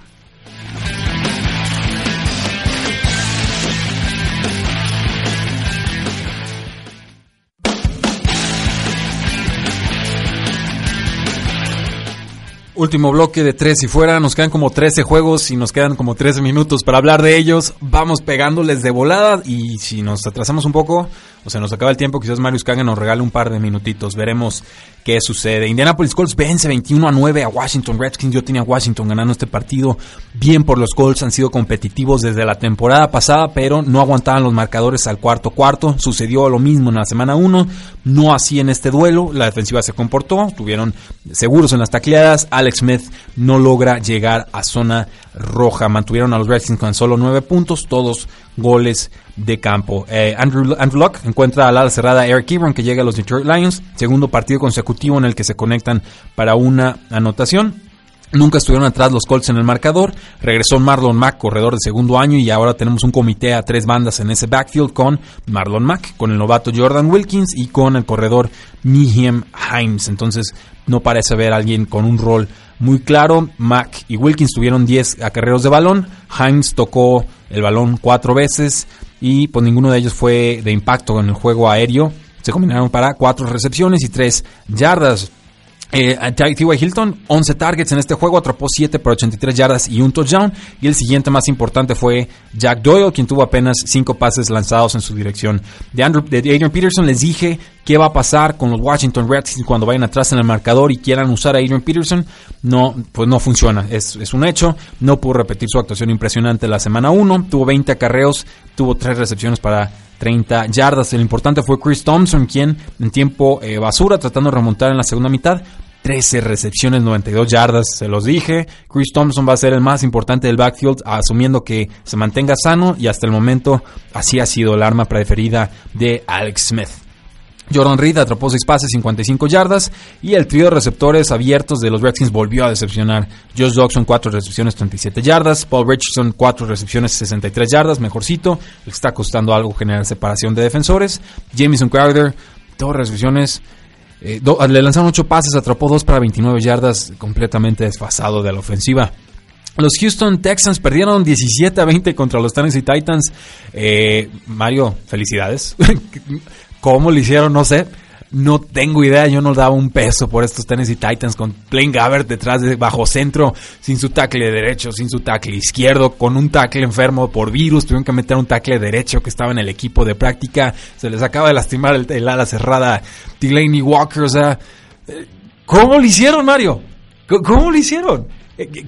Último bloque de tres y fuera. Nos quedan como 13 juegos y nos quedan como 13 minutos para hablar de ellos. Vamos pegándoles de volada y si nos atrasamos un poco o se nos acaba el tiempo, quizás Marius Kagan nos regale un par de minutitos. Veremos qué sucede. Indianapolis Colts vence 21 a 9 a Washington Redskins. Yo tenía a Washington ganando este partido. Bien por los Colts, han sido competitivos desde la temporada pasada, pero no aguantaban los marcadores al cuarto cuarto. Sucedió lo mismo en la semana 1, no así en este duelo. La defensiva se comportó, estuvieron seguros en las tacleadas. Alex Smith no logra llegar a zona roja. Mantuvieron a los Redskins con solo 9 puntos, todos goles de campo. Eh, Andrew, Andrew Luck encuentra al ala cerrada Eric Ebron que llega a los Detroit Lions, segundo partido consecutivo en el que se conectan para una anotación. Nunca estuvieron atrás los Colts en el marcador. Regresó Marlon Mack, corredor de segundo año, y ahora tenemos un comité a tres bandas en ese backfield con Marlon Mack, con el novato Jordan Wilkins y con el corredor Nihem Himes. Entonces, no parece haber alguien con un rol muy claro. Mack y Wilkins tuvieron 10 acarreos de balón. Himes tocó el balón cuatro veces y pues ninguno de ellos fue de impacto en el juego aéreo. Se combinaron para cuatro recepciones y tres yardas. Eh, T.Y. Hilton, 11 targets en este juego, atrapó 7 por 83 yardas y un touchdown. Y el siguiente más importante fue Jack Doyle, quien tuvo apenas 5 pases lanzados en su dirección. De, Andrew, de Adrian Peterson les dije qué va a pasar con los Washington Redskins cuando vayan atrás en el marcador y quieran usar a Adrian Peterson. No, pues no funciona, es, es un hecho. No pudo repetir su actuación impresionante la semana 1. Tuvo 20 acarreos, tuvo 3 recepciones para 30 yardas. El importante fue Chris Thompson, quien en tiempo eh, basura, tratando de remontar en la segunda mitad, 13 recepciones, 92 yardas, se los dije. Chris Thompson va a ser el más importante del backfield, asumiendo que se mantenga sano y hasta el momento así ha sido el arma preferida de Alex Smith. Jordan Reed atrapó 6 pases, 55 yardas y el trío de receptores abiertos de los Redskins volvió a decepcionar. Josh Dawson 4 recepciones, 37 yardas. Paul Richardson 4 recepciones, 63 yardas, mejorcito. Le está costando algo generar separación de defensores. Jameson Crowder, 2 recepciones. Eh, le lanzaron 8 pases, atrapó 2 para 29 yardas, completamente desfasado de la ofensiva. Los Houston Texans perdieron 17 a 20 contra los Tennessee Titans. Eh, Mario, felicidades. <laughs> ¿Cómo lo hicieron? No sé. No tengo idea, yo no daba un peso por estos Tennessee Titans con Plain Gabbert detrás de bajo centro, sin su tackle derecho, sin su tackle izquierdo, con un tackle enfermo por virus, tuvieron que meter un tackle derecho que estaba en el equipo de práctica, se les acaba de lastimar el, ala cerrada Delaney Walker, o sea, eh, ¿cómo lo hicieron Mario? ¿Cómo lo hicieron? Eh,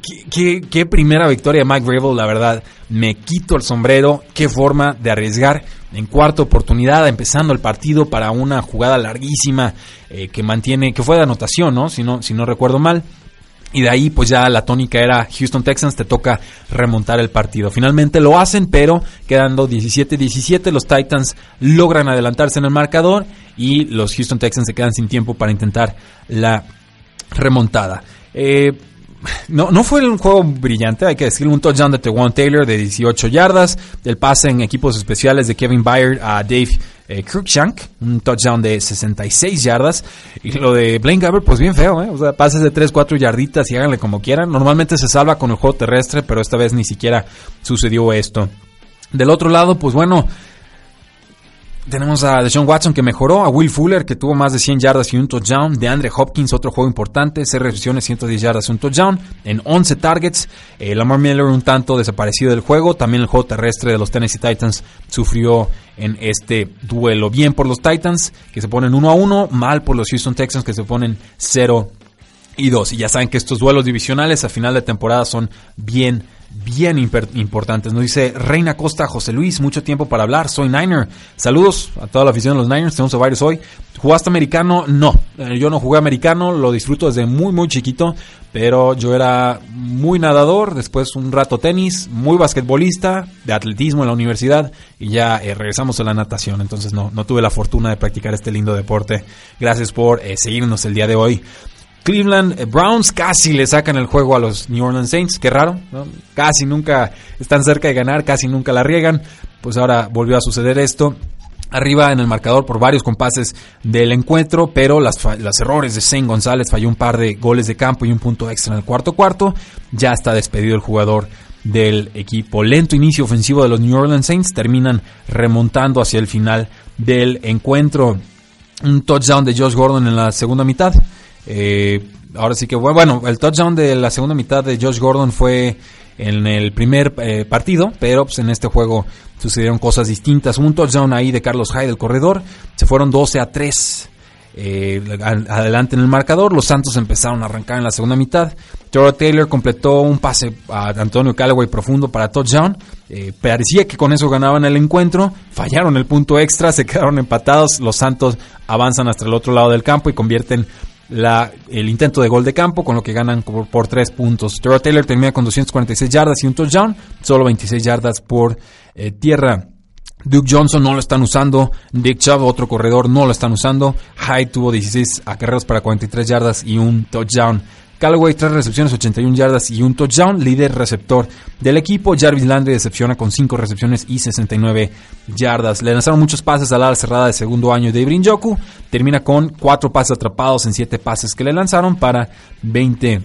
¿Qué, primera victoria Mike Rabel, la verdad. Me quito el sombrero. Qué forma de arriesgar en cuarta oportunidad, empezando el partido para una jugada larguísima eh, que mantiene, que fue de anotación, ¿no? Si, ¿no? si no recuerdo mal. Y de ahí, pues ya la tónica era Houston Texans, te toca remontar el partido. Finalmente lo hacen, pero quedando 17-17, los Titans logran adelantarse en el marcador y los Houston Texans se quedan sin tiempo para intentar la remontada. Eh, no, no fue un juego brillante, hay que decirlo. Un touchdown de Tewan Taylor de 18 yardas. El pase en equipos especiales de Kevin Byard a Dave eh. Un touchdown de 66 yardas. Y lo de Blaine Gabbert, pues bien feo, ¿eh? O sea, pases de 3, 4 yarditas y háganle como quieran. Normalmente se salva con el juego terrestre, pero esta vez ni siquiera sucedió esto. Del otro lado, pues bueno, tenemos a Deshaun Watson que mejoró, a Will Fuller que tuvo más de 100 yardas y un touchdown, de Andre Hopkins otro juego importante, 6 recepciones, 110 yardas y un touchdown, en 11 targets, eh, Lamar Miller un tanto desaparecido del juego, también el juego terrestre de los Tennessee Titans sufrió en este duelo, bien por los Titans que se ponen 1 a 1, mal por los Houston Texans que se ponen 0 y 2, y ya saben que estos duelos divisionales a final de temporada son bien bien importantes. Nos dice Reina Costa, José Luis, mucho tiempo para hablar, soy Niner. Saludos a toda la afición de los Niners, tenemos a varios hoy. ¿Jugaste americano? No, eh, yo no jugué americano, lo disfruto desde muy muy chiquito, pero yo era muy nadador, después un rato tenis, muy basquetbolista, de atletismo en la universidad y ya eh, regresamos a la natación, entonces no, no tuve la fortuna de practicar este lindo deporte. Gracias por eh, seguirnos el día de hoy. Cleveland Browns casi le sacan el juego a los New Orleans Saints, qué raro, casi nunca están cerca de ganar, casi nunca la riegan, pues ahora volvió a suceder esto. Arriba en el marcador por varios compases del encuentro, pero las, errores de Zane González falló un par de goles de campo y un punto extra en el cuarto cuarto. Ya está despedido el jugador del equipo. Lento inicio ofensivo de los New Orleans Saints terminan remontando hacia el final del encuentro. Un touchdown de Josh Gordon en la segunda mitad. Eh, ahora sí que, bueno, el touchdown de la segunda mitad de Josh Gordon fue en el primer eh, partido, pero pues, en este juego sucedieron cosas distintas. Un touchdown ahí de Carlos Hyde, el corredor, se fueron 12 a 3 eh, adelante en el marcador. Los Santos empezaron a arrancar en la segunda mitad. Toro Taylor completó un pase a Antonio Callaway profundo para touchdown. parecía que con eso ganaban el encuentro. Fallaron el punto extra, <laughs> se quedaron empatados. Los Santos avanzan hasta el otro lado del campo y convierten el intento de gol de campo, con lo que ganan por, por 3 puntos. Terrell Taylor termina con 246 yardas y un touchdown, solo 26 yardas por eh, tierra. Duke Johnson no lo están usando. Dick Chubb, otro corredor, no lo están usando. Hyde tuvo 16 acarreos para 43 yardas y un touchdown. Callaway, 3 recepciones, 81 yardas y un touchdown, líder receptor del equipo. Jarvis Landry decepciona con 5 recepciones y 69 yardas. Le lanzaron muchos pases al ala cerrada de segundo año de Ibrin Joku. Termina con 4 pases atrapados en 7 pases que le lanzaron para 20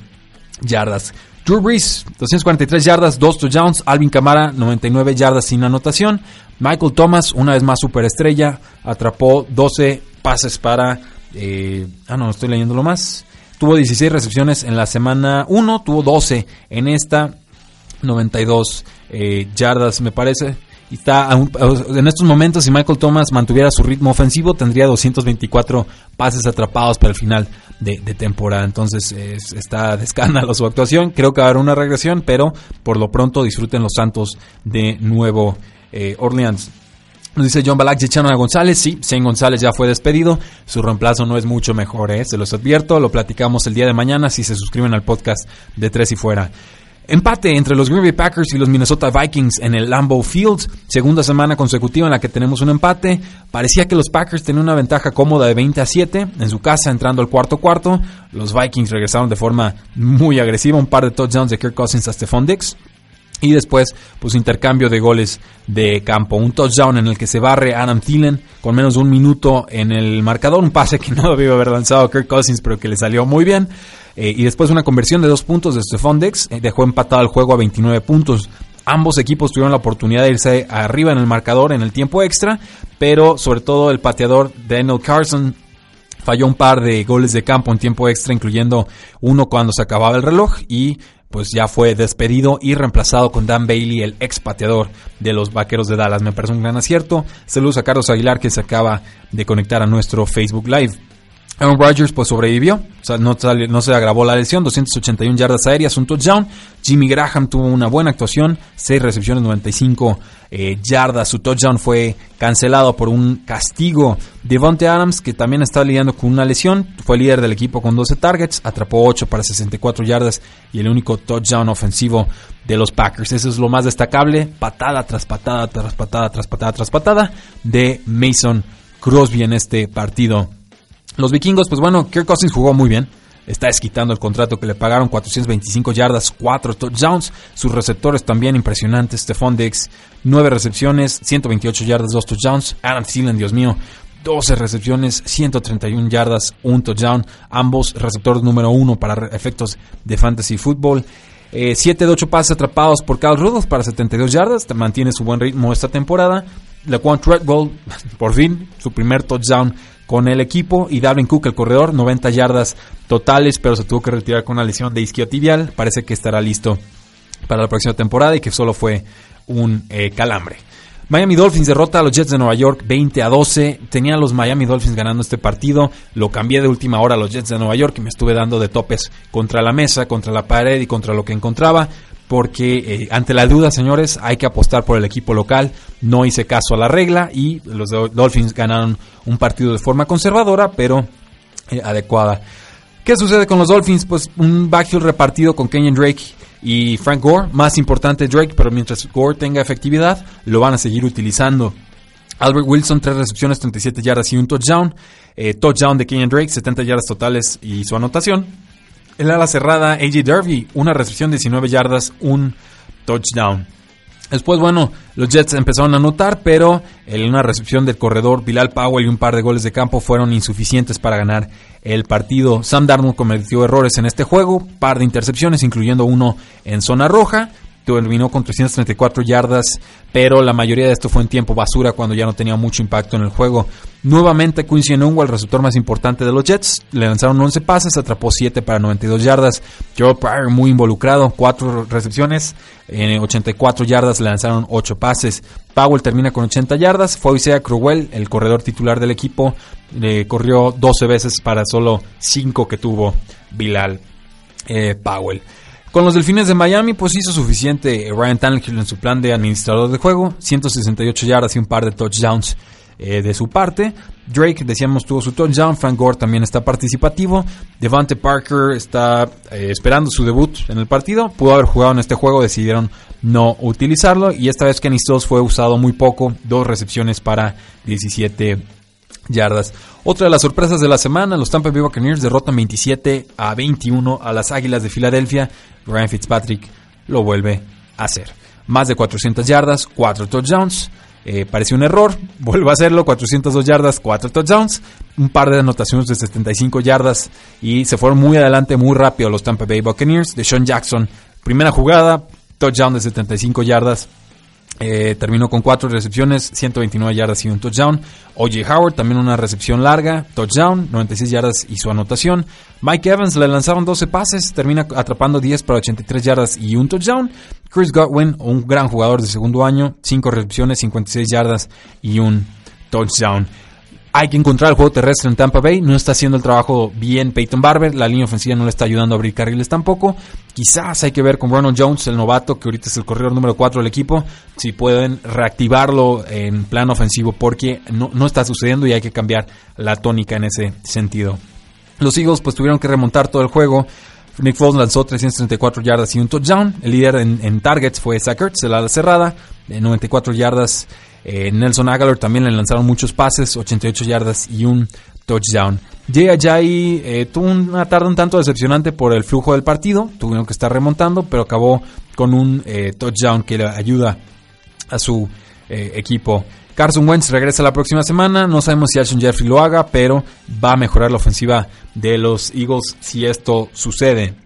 yardas. Drew Brees, 243 yardas, 2 touchdowns. Alvin Kamara, 99 yardas sin anotación. Michael Thomas, una vez más superestrella, atrapó 12 pases para... Eh, ah, no, estoy leyéndolo más. Tuvo 16 recepciones en la semana 1, tuvo 12 en esta, 92 eh, yardas me parece. Y está en estos momentos, si Michael Thomas mantuviera su ritmo ofensivo, tendría 224 pases atrapados para el final de, temporada. Entonces está de escándalo <laughs> su actuación. Creo que haber una regresión, pero por lo pronto disfruten los Santos de Nuevo eh, Orleans. Nos dice John Balak, echaron a González. Sí, Shane González ya fue despedido. Su reemplazo no es mucho mejor, ¿eh? se los advierto. Lo platicamos el día de mañana si se suscriben al podcast de Tres y Fuera. Empate entre los Green Bay Packers y los Minnesota Vikings en el Lambeau Field. Segunda semana consecutiva en la que tenemos un empate. Parecía que los Packers tenían una ventaja cómoda de 20 a 7 en su casa entrando al cuarto cuarto. Los Vikings regresaron de forma muy agresiva. Un par de touchdowns de Kirk Cousins a Stephon Dix. Y después, pues intercambio de goles de campo. Un touchdown en el que se barre Adam Thielen con menos de un minuto en el marcador. Un pase que <laughs> no debió haber lanzado Kirk Cousins, pero que le salió muy bien. Eh, y después una conversión de dos puntos de Stephon Dex. Eh, dejó empatado el juego a 29 puntos. Ambos equipos tuvieron la oportunidad de irse arriba en el marcador en el tiempo extra, pero sobre todo el pateador Daniel Carson falló un par de goles de campo en tiempo extra, incluyendo uno cuando se acababa el reloj y pues ya fue despedido y reemplazado con Dan Bailey, el ex pateador de los Vaqueros de Dallas. Me parece un gran acierto. Saludos a Carlos Aguilar que se acaba de conectar a nuestro Facebook Live. Aaron Rodgers pues sobrevivió, o sea, no, se agravó la lesión, 281 yardas aéreas, un touchdown. Jimmy Graham tuvo una buena actuación, 6 recepciones, 95 eh, yardas. Su touchdown fue cancelado por un castigo. Devonte Adams, que también está lidiando con una lesión, fue líder del equipo con 12 targets, atrapó 8 para 64 yardas y el único touchdown ofensivo de los Packers. Eso es lo más destacable, patada tras patada, tras patada, tras patada, tras patada de Mason Crosby en este partido los vikingos, pues bueno, Kirk Cousins jugó muy bien. está esquitando el contrato que le pagaron, 425 yardas, 4 touchdowns. Sus receptores también impresionantes, Stephon Diggs, 9 recepciones, 128 yardas, 2 touchdowns. Adam Thielen, Dios mío, 12 recepciones, 131 yardas, 1 touchdown. Ambos receptores número 1 para efectos de fantasy football. 7 de 8 pases atrapados por Carl Rudolph para 72 yardas. Mantiene su buen ritmo esta temporada. Laquan Treadwell, <laughs> por fin, su primer touchdown con el equipo. Y Dalvin Cook, el corredor, 90 yardas totales, pero se tuvo que retirar con una lesión de isquiotibial. Parece que estará listo para la próxima temporada y que solo fue un eh, calambre. Miami Dolphins derrota a los Jets de Nueva York 20 a 12. Tenía a los Miami Dolphins ganando este partido. Lo cambié de última hora a los Jets de Nueva York y me estuve dando de topes contra la mesa, contra la pared y contra lo que encontraba. Porque eh, ante la duda, señores, hay que apostar por el equipo local. No hice caso a la regla y los Dolphins ganaron un partido de forma conservadora, pero eh, adecuada. ¿Qué sucede con los Dolphins? Pues un backfield repartido con Kenyon Drake y Frank Gore, más importante Drake, pero mientras Gore tenga efectividad, lo van a seguir utilizando. Albert Wilson, 3 recepciones, 37 yardas y un touchdown. Eh, touchdown de Kenyon Drake, 70 yardas totales y su anotación. El ala cerrada, AJ Derby, una recepción, 19 yardas, un touchdown. Después, bueno, los Jets empezaron a anotar, pero en una recepción del corredor Bilal Powell y un par de goles de campo fueron insuficientes para ganar el partido. Sam Darnold cometió errores en este juego, par de intercepciones, incluyendo uno en zona roja terminó con 334 yardas, pero la mayoría de esto fue en tiempo basura cuando ya no tenía mucho impacto en el juego. Nuevamente Quincy Enunwa, el receptor más importante de los Jets, le lanzaron 11 pases, atrapó 7 para 92 yardas. Joe Pryor muy involucrado, 4 recepciones, en 84 yardas le lanzaron 8 pases. Powell termina con 80 yardas, fue Isaiah Crowell, el corredor titular del equipo, le corrió 12 veces para solo 5 que tuvo Bilal eh, Powell. Con los Delfines de Miami, pues hizo suficiente Ryan Tannehill en su plan de administrador de juego, 168 yardas y un par de touchdowns eh, de su parte. Drake, decíamos, tuvo su touchdown. Frank Gore también está participativo. Devante Parker está eh, esperando su debut en el partido. Pudo haber jugado en este juego, decidieron no utilizarlo. Y esta vez Kenny Stills fue usado muy poco, dos recepciones para 17 yardas. Otra de las sorpresas de la semana, los Tampa Bay Buccaneers derrotan 27 a 21 a las Águilas de Filadelfia. Ryan Fitzpatrick lo vuelve a hacer. Más de 400 yardas, 4 touchdowns. Eh, pareció un error, <laughs> vuelve a hacerlo, 402 yardas, 4 touchdowns, un par de anotaciones de 75 yardas y se fueron muy adelante, muy rápido los Tampa Bay Buccaneers. De Sean Jackson, primera jugada, touchdown de 75 yardas, eh, terminó con 4 recepciones, 129 yardas y un touchdown. O.J. Howard también una recepción larga, touchdown, 96 yardas y su anotación. Mike Evans le lanzaron 12 pases, termina atrapando 10 para 83 yardas y un touchdown. Chris Godwin, un gran jugador de segundo año, 5 recepciones, 56 yardas y un touchdown. Hay que encontrar el juego terrestre en Tampa Bay. No está haciendo el trabajo bien Peyton Barber. La línea ofensiva no le está ayudando a abrir carriles tampoco. Quizás hay que ver con Ronald Jones, el novato, que ahorita es el corredor número 4 del equipo, si pueden reactivarlo en plan ofensivo, porque no, no está sucediendo y hay que cambiar la tónica en ese sentido. Los Eagles pues tuvieron que remontar todo el juego. Nick Foles lanzó 334 yardas y un touchdown. El líder en, targets fue Zach Ertz, el ala cerrada, de 94 yardas eh, Nelson Aguilar también le lanzaron muchos pases, 88 yardas y un touchdown. Jay Ajayi eh, tuvo una tarde un tanto decepcionante por el flujo del partido, tuvieron que estar remontando, pero acabó con un eh, touchdown que le ayuda a su equipo. Carson Wentz regresa la próxima semana, no sabemos si Alshon Jeffrey lo haga, pero va a mejorar la ofensiva de los Eagles si esto sucede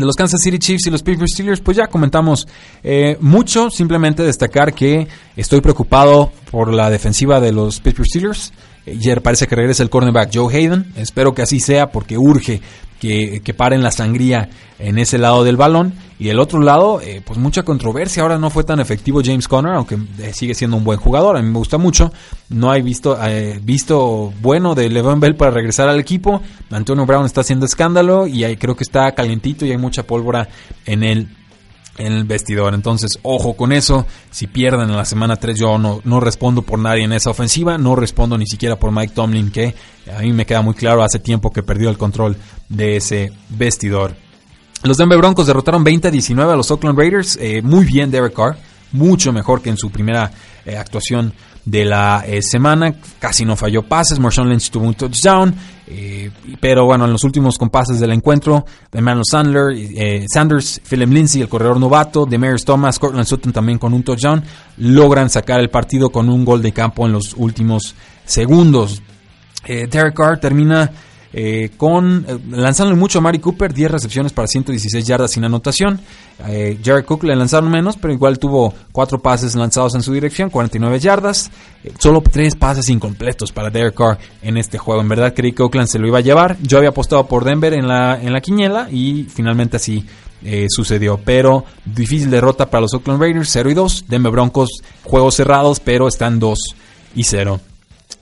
de los Kansas City Chiefs y los Pittsburgh Steelers, pues ya comentamos eh, mucho. Simplemente destacar que estoy preocupado por la defensiva de los Pittsburgh Steelers. Ayer parece que regresa el cornerback Joe Hayden. Espero que así sea porque urge que, que paren la sangría en ese lado del balón. Y el otro lado, eh, pues mucha controversia. Ahora no fue tan efectivo James Conner, aunque eh, sigue siendo un buen jugador. A mí me gusta mucho. No hay visto, eh, visto bueno de Levon Bell para regresar al equipo. Antonio Brown está haciendo escándalo y ahí creo que está calientito y hay mucha pólvora en el en el vestidor. Entonces, ojo con eso. Si pierden en la semana 3, yo no, no respondo por nadie en esa ofensiva. No respondo ni siquiera por Mike Tomlin, que a mí me queda muy claro hace tiempo que perdió el control de ese vestidor. Los Denver Broncos derrotaron 20 a 19 a los Oakland Raiders. Eh, muy bien Derek Carr. Mucho mejor que en su primera eh, actuación de la eh, semana. Casi no falló pases. Marshawn Lynch tuvo un touchdown. Eh, pero bueno, en los últimos compases del encuentro, Emmanuel Sandler, eh, Sanders, Philip Lindsay, el corredor novato, Demarius Thomas, Cortland Sutton también con un touchdown, logran sacar el partido con un gol de campo en los últimos segundos. Eh, Derek Carr termina eh, con eh, lanzándole mucho a Mari Cooper, 10 recepciones para 116 yardas sin anotación. Eh, Jared Cook le lanzaron menos, pero igual tuvo 4 pases lanzados en su dirección, 49 yardas. Eh, solo 3 pases incompletos para Derek Carr en este juego. En verdad creí que Oakland se lo iba a llevar. Yo había apostado por Denver en la, en la quiniela y finalmente así sucedió. Pero difícil derrota para los Oakland Raiders, 0 y 2. Denver Broncos, juegos cerrados, pero están 2 y 0.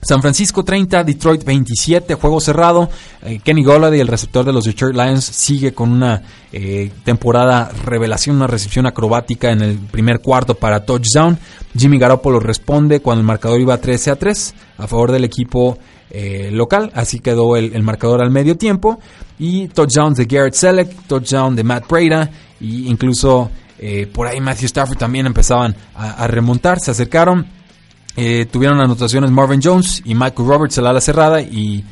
San Francisco 30, Detroit 27, juego cerrado. Eh, Kenny Golladay, el receptor de los Detroit Lions, sigue con una eh, temporada revelación, una recepción acrobática en el primer cuarto para touchdown. Jimmy Garoppolo responde cuando el marcador iba 13 a 3 a favor del equipo eh, local. Así quedó el, marcador al medio tiempo. Y touchdowns de Garrett Selleck, touchdown de Matt Breda e incluso por ahí Matthew Stafford también empezaban a remontar, se acercaron eh, tuvieron anotaciones Marvin Jones y Michael Roberts el ala cerrada y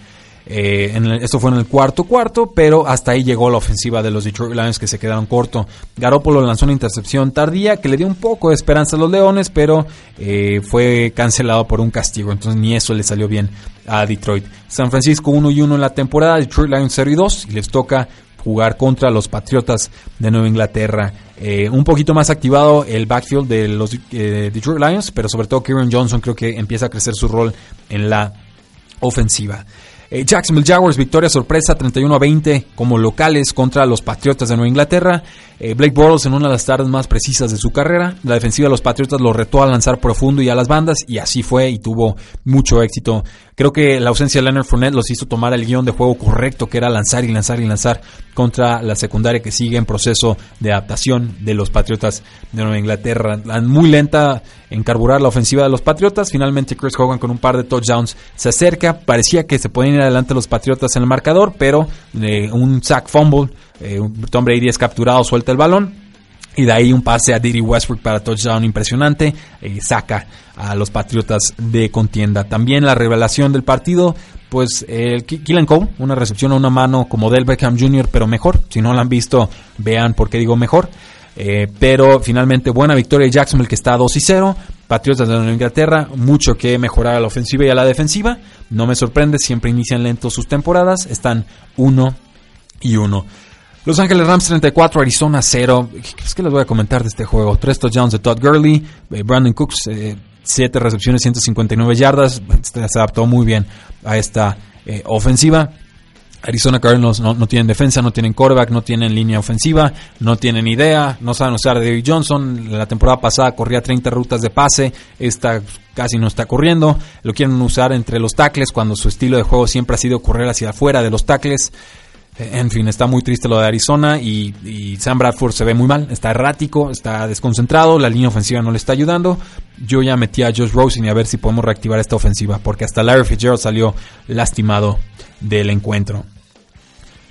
eh, esto fue en el cuarto cuarto, pero hasta ahí llegó la ofensiva de los Detroit Lions que se quedaron corto. Garoppolo lanzó una intercepción tardía que le dio un poco de esperanza a los Leones, pero eh, fue cancelado por un castigo, entonces ni eso le salió bien a Detroit. San Francisco 1 y 1 en la temporada, Detroit Lions 0 y 2 y les toca jugar contra los Patriotas de Nueva Inglaterra. Eh, un poquito más activado el backfield de los eh, Detroit Lions, pero sobre todo Kieran Johnson creo que empieza a crecer su rol en la ofensiva. Eh, Jacksonville Jaguars, victoria sorpresa 31 a 20 como locales contra los Patriotas de Nueva Inglaterra. Blake Bortles en una de las tardes más precisas de su carrera. La defensiva de los Patriotas lo retó a lanzar profundo y a las bandas y así fue y tuvo mucho éxito Creo que la ausencia de Leonard Fournette los hizo tomar el guion de juego correcto, que era lanzar y lanzar y lanzar contra la secundaria que sigue en proceso de adaptación de los Patriotas de Nueva Inglaterra. Muy lenta en carburar la ofensiva de los Patriotas. Finalmente Chris Hogan con un par de touchdowns se acerca. Parecía que se pueden ir adelante los Patriotas en el marcador, pero eh, un sack fumble, eh, Tom Brady es capturado, suelta el balón y de ahí un pase a Diddy Westbrook para touchdown impresionante. Eh, saca a los Patriotas de contienda. También la revelación del partido, pues el Killen Cole, una recepción a una mano como del Beckham Jr., pero mejor. Si no la han visto, vean por qué digo mejor. Eh, pero finalmente buena victoria de Jacksonville que está 2 y 0. Patriotas de Nueva Inglaterra, mucho que mejorar a la ofensiva y a la defensiva. No me sorprende, siempre inician lentos sus temporadas. Están 1 y 1. Los Ángeles Rams 34, Arizona 0. Es que les voy a comentar de este juego? Tres touchdowns de Todd Gurley, eh, Brandon Cooks, 7 eh, recepciones, 159 yardas. Este se adaptó muy bien a esta eh, ofensiva. Arizona Cardinals no, tienen defensa, no tienen quarterback, no tienen línea ofensiva, no tienen idea, no saben usar a David Johnson. La temporada pasada corría 30 rutas de pase, esta casi no está corriendo. Lo quieren usar entre los tackles cuando su estilo de juego siempre ha sido correr hacia afuera de los tackles. En fin, está muy triste lo de Arizona y, Sam Bradford se ve muy mal, está errático, está desconcentrado, la línea ofensiva no le está ayudando. Yo ya metí a Josh Rosen y a ver si podemos reactivar esta ofensiva, porque hasta Larry Fitzgerald salió lastimado del encuentro.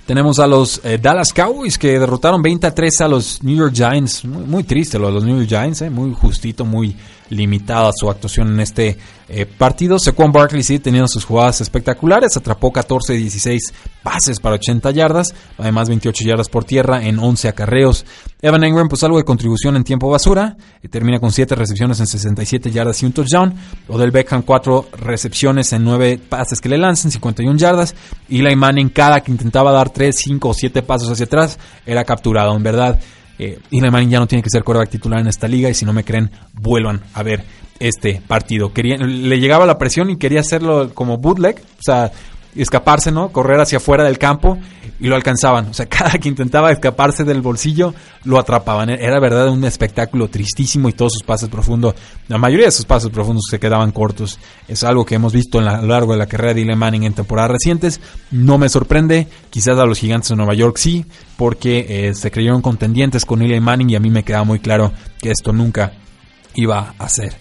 Tenemos a los eh, Dallas Cowboys que derrotaron 20 a 3 a los New York Giants. Muy, triste lo de los New York Giants, eh, muy justito, muy limitada su actuación en este eh, partido. Saquon Barkley sí teniendo sus jugadas espectaculares, atrapó 14 16 pases para 80 yardas, además 28 yardas por tierra en 11 acarreos. Evan Engram pues algo de contribución en tiempo basura, y termina con 7 recepciones en 67 yardas y un touchdown. Odell Beckham 4 recepciones en 9 pases que le lanzan, 51 yardas. Y Eli Manning cada que intentaba dar 3, 5 o 7 pasos hacia atrás era capturado. En verdad, eh, ya no tiene que ser quarterback titular en esta liga y si no me creen, vuelvan a ver este partido. Le llegaba la presión y quería hacerlo como bootleg, o sea, escaparse, ¿no? Correr hacia afuera del campo y lo alcanzaban. O sea, <laughs> cada que intentaba escaparse del bolsillo, lo atrapaban. Era verdad un espectáculo tristísimo y todos sus pases profundos, la mayoría de sus pases profundos se quedaban cortos. Es algo que hemos visto a lo largo de la carrera de Dylan Manning en temporadas recientes. No me sorprende, quizás a los gigantes de Nueva York sí, porque eh, se creyeron contendientes con Dylan Manning y a mí me queda muy claro que esto nunca iba a ser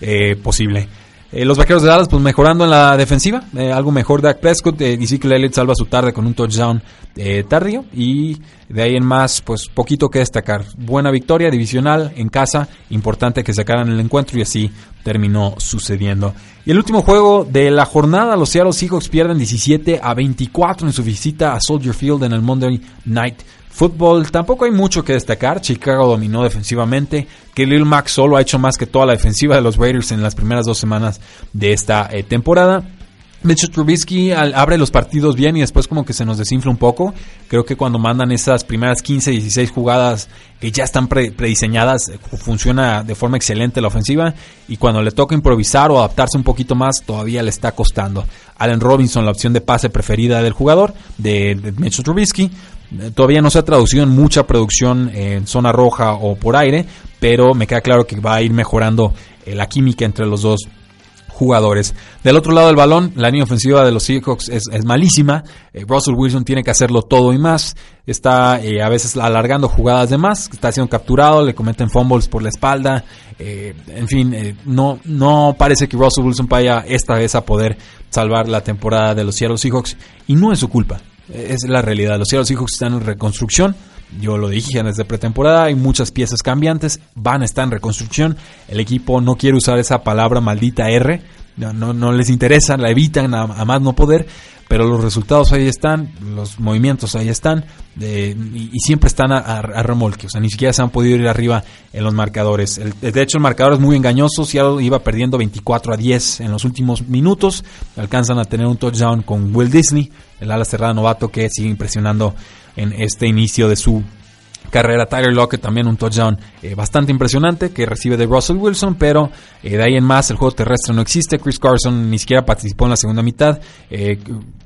eh, posible. Eh, los vaqueros de Dallas, pues mejorando en la defensiva. Eh, algo mejor Dak Prescott. Eh, Ezekiel Elliott salva su tarde con un touchdown eh, tardío. Y de ahí en más, pues poquito que destacar. Buena victoria divisional en casa. Importante que sacaran el encuentro y así terminó sucediendo. Y el último juego de la jornada, los Seattle Seahawks pierden 17 a 24 en su visita a Soldier Field en el Monday Night Fútbol, tampoco hay mucho que destacar. Chicago dominó defensivamente. Que Lil Max solo ha hecho más que toda la defensiva de los Raiders en las primeras dos semanas de esta eh, temporada. Mitchell Trubisky abre los partidos bien y después como que se nos desinfla un poco. Creo que cuando mandan esas primeras 15, 16 jugadas que ya están prediseñadas, eh, funciona de forma excelente la ofensiva. Y cuando le toca improvisar o adaptarse un poquito más, todavía le está costando. Allen Robinson, la opción de pase preferida del jugador, de, de Mitchell Trubisky. Eh, todavía no se ha traducido en mucha producción en zona roja o por aire, pero me queda claro que va a ir mejorando eh, la química entre los dos jugadores. Del otro lado del balón, la línea ofensiva de los Seahawks es, malísima. Eh, Russell Wilson tiene que hacerlo todo y más. Está a veces alargando jugadas de más. Está siendo capturado, le cometen fumbles por la espalda. en fin, no, no parece que Russell Wilson vaya esta vez a poder salvar la temporada de los Seattle Seahawks. Y no es su culpa. Es la realidad. Los Seattle Seahawks están en reconstrucción. Yo lo dije desde pretemporada, hay muchas piezas cambiantes, van a estar en reconstrucción. El equipo no quiere usar esa palabra maldita R, no, les interesa, la evitan a, más no poder, pero los resultados ahí están, los movimientos ahí están, y, siempre están a, remolque, o sea, ni siquiera se han podido ir arriba en los marcadores. de hecho, el marcador es muy engañoso, Seattle iba perdiendo 24 a 10 en los últimos minutos, alcanzan a tener un touchdown con Will Disney, el ala cerrada novato que sigue impresionando en este inicio de su carrera. Tyler Lockett también un touchdown eh, bastante impresionante que recibe de Russell Wilson, pero eh, de ahí en más el juego terrestre no existe. Chris Carson ni siquiera participó en la segunda mitad. Eh,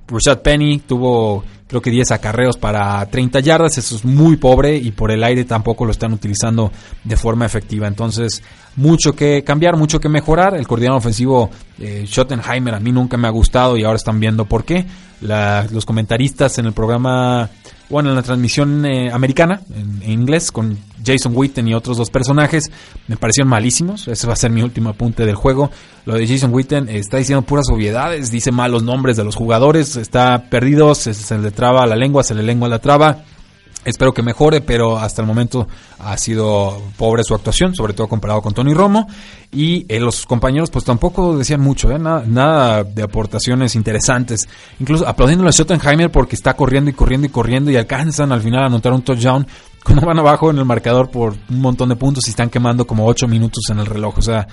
Rashad Penny tuvo creo que 10 acarreos para 30 yardas, eso es muy pobre y por el aire tampoco lo están utilizando de forma efectiva. Entonces, mucho que cambiar, mucho que mejorar. El coordinador ofensivo eh, Schottenheimer a mí nunca me ha gustado y ahora están viendo por qué. los comentaristas en el programa bueno, en la transmisión eh, americana, en, inglés, con Jason Witten y otros dos personajes, me parecieron malísimos. Ese va a ser mi último apunte del juego. Lo de Jason Witten está diciendo puras obviedades, dice malos nombres de los jugadores, está perdido, se le traba la lengua, se le lengua la traba. Espero que mejore, pero hasta el momento ha sido pobre su actuación, sobre todo comparado con Tony Romo. Y eh, los compañeros, pues tampoco decían mucho, ¿eh? nada, de aportaciones interesantes. Incluso aplaudiendo a Schottenheimer porque está corriendo y corriendo y corriendo y alcanzan al final a anotar un touchdown. Cuando van abajo en el marcador por un montón de puntos y están quemando como 8 minutos en el reloj. O sea,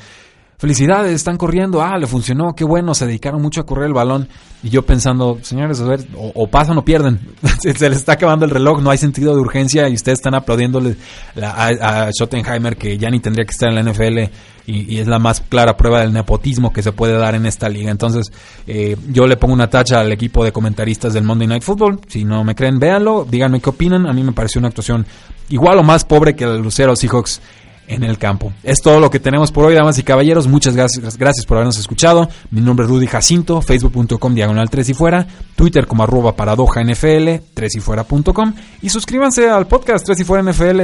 felicidades, están corriendo, ah, le funcionó, qué bueno, se dedicaron mucho a correr el balón. Y yo pensando, señores, a ver, o, pasan o pierden, <laughs> se, les está acabando el reloj, no hay sentido de urgencia y ustedes están aplaudiéndole a, Schottenheimer que ya ni tendría que estar en la NFL y, es la más clara prueba del nepotismo que se puede dar en esta liga. Entonces, eh, yo le pongo una tacha al equipo de comentaristas del Monday Night Football. Si no me creen, véanlo, díganme qué opinan. A mí me pareció una actuación igual o más pobre que el Lucero Seahawks en el campo. Es todo lo que tenemos por hoy, damas y caballeros. Muchas gracias, gracias por habernos escuchado. Mi nombre es Rudy Jacinto, facebook.com diagonal 3 y fuera, Twitter como arroba paradoja NFL, 3 y fuera.com y suscríbanse al podcast 3 y fuera NFL.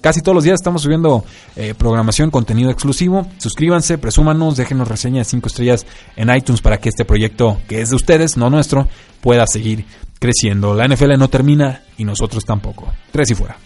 Casi todos los días estamos subiendo eh, programación, contenido exclusivo. Suscríbanse, presúmanos, déjenos reseña de 5 estrellas en iTunes para que este proyecto, que es de ustedes, no nuestro, pueda seguir creciendo. La NFL no termina y nosotros tampoco. 3 y fuera.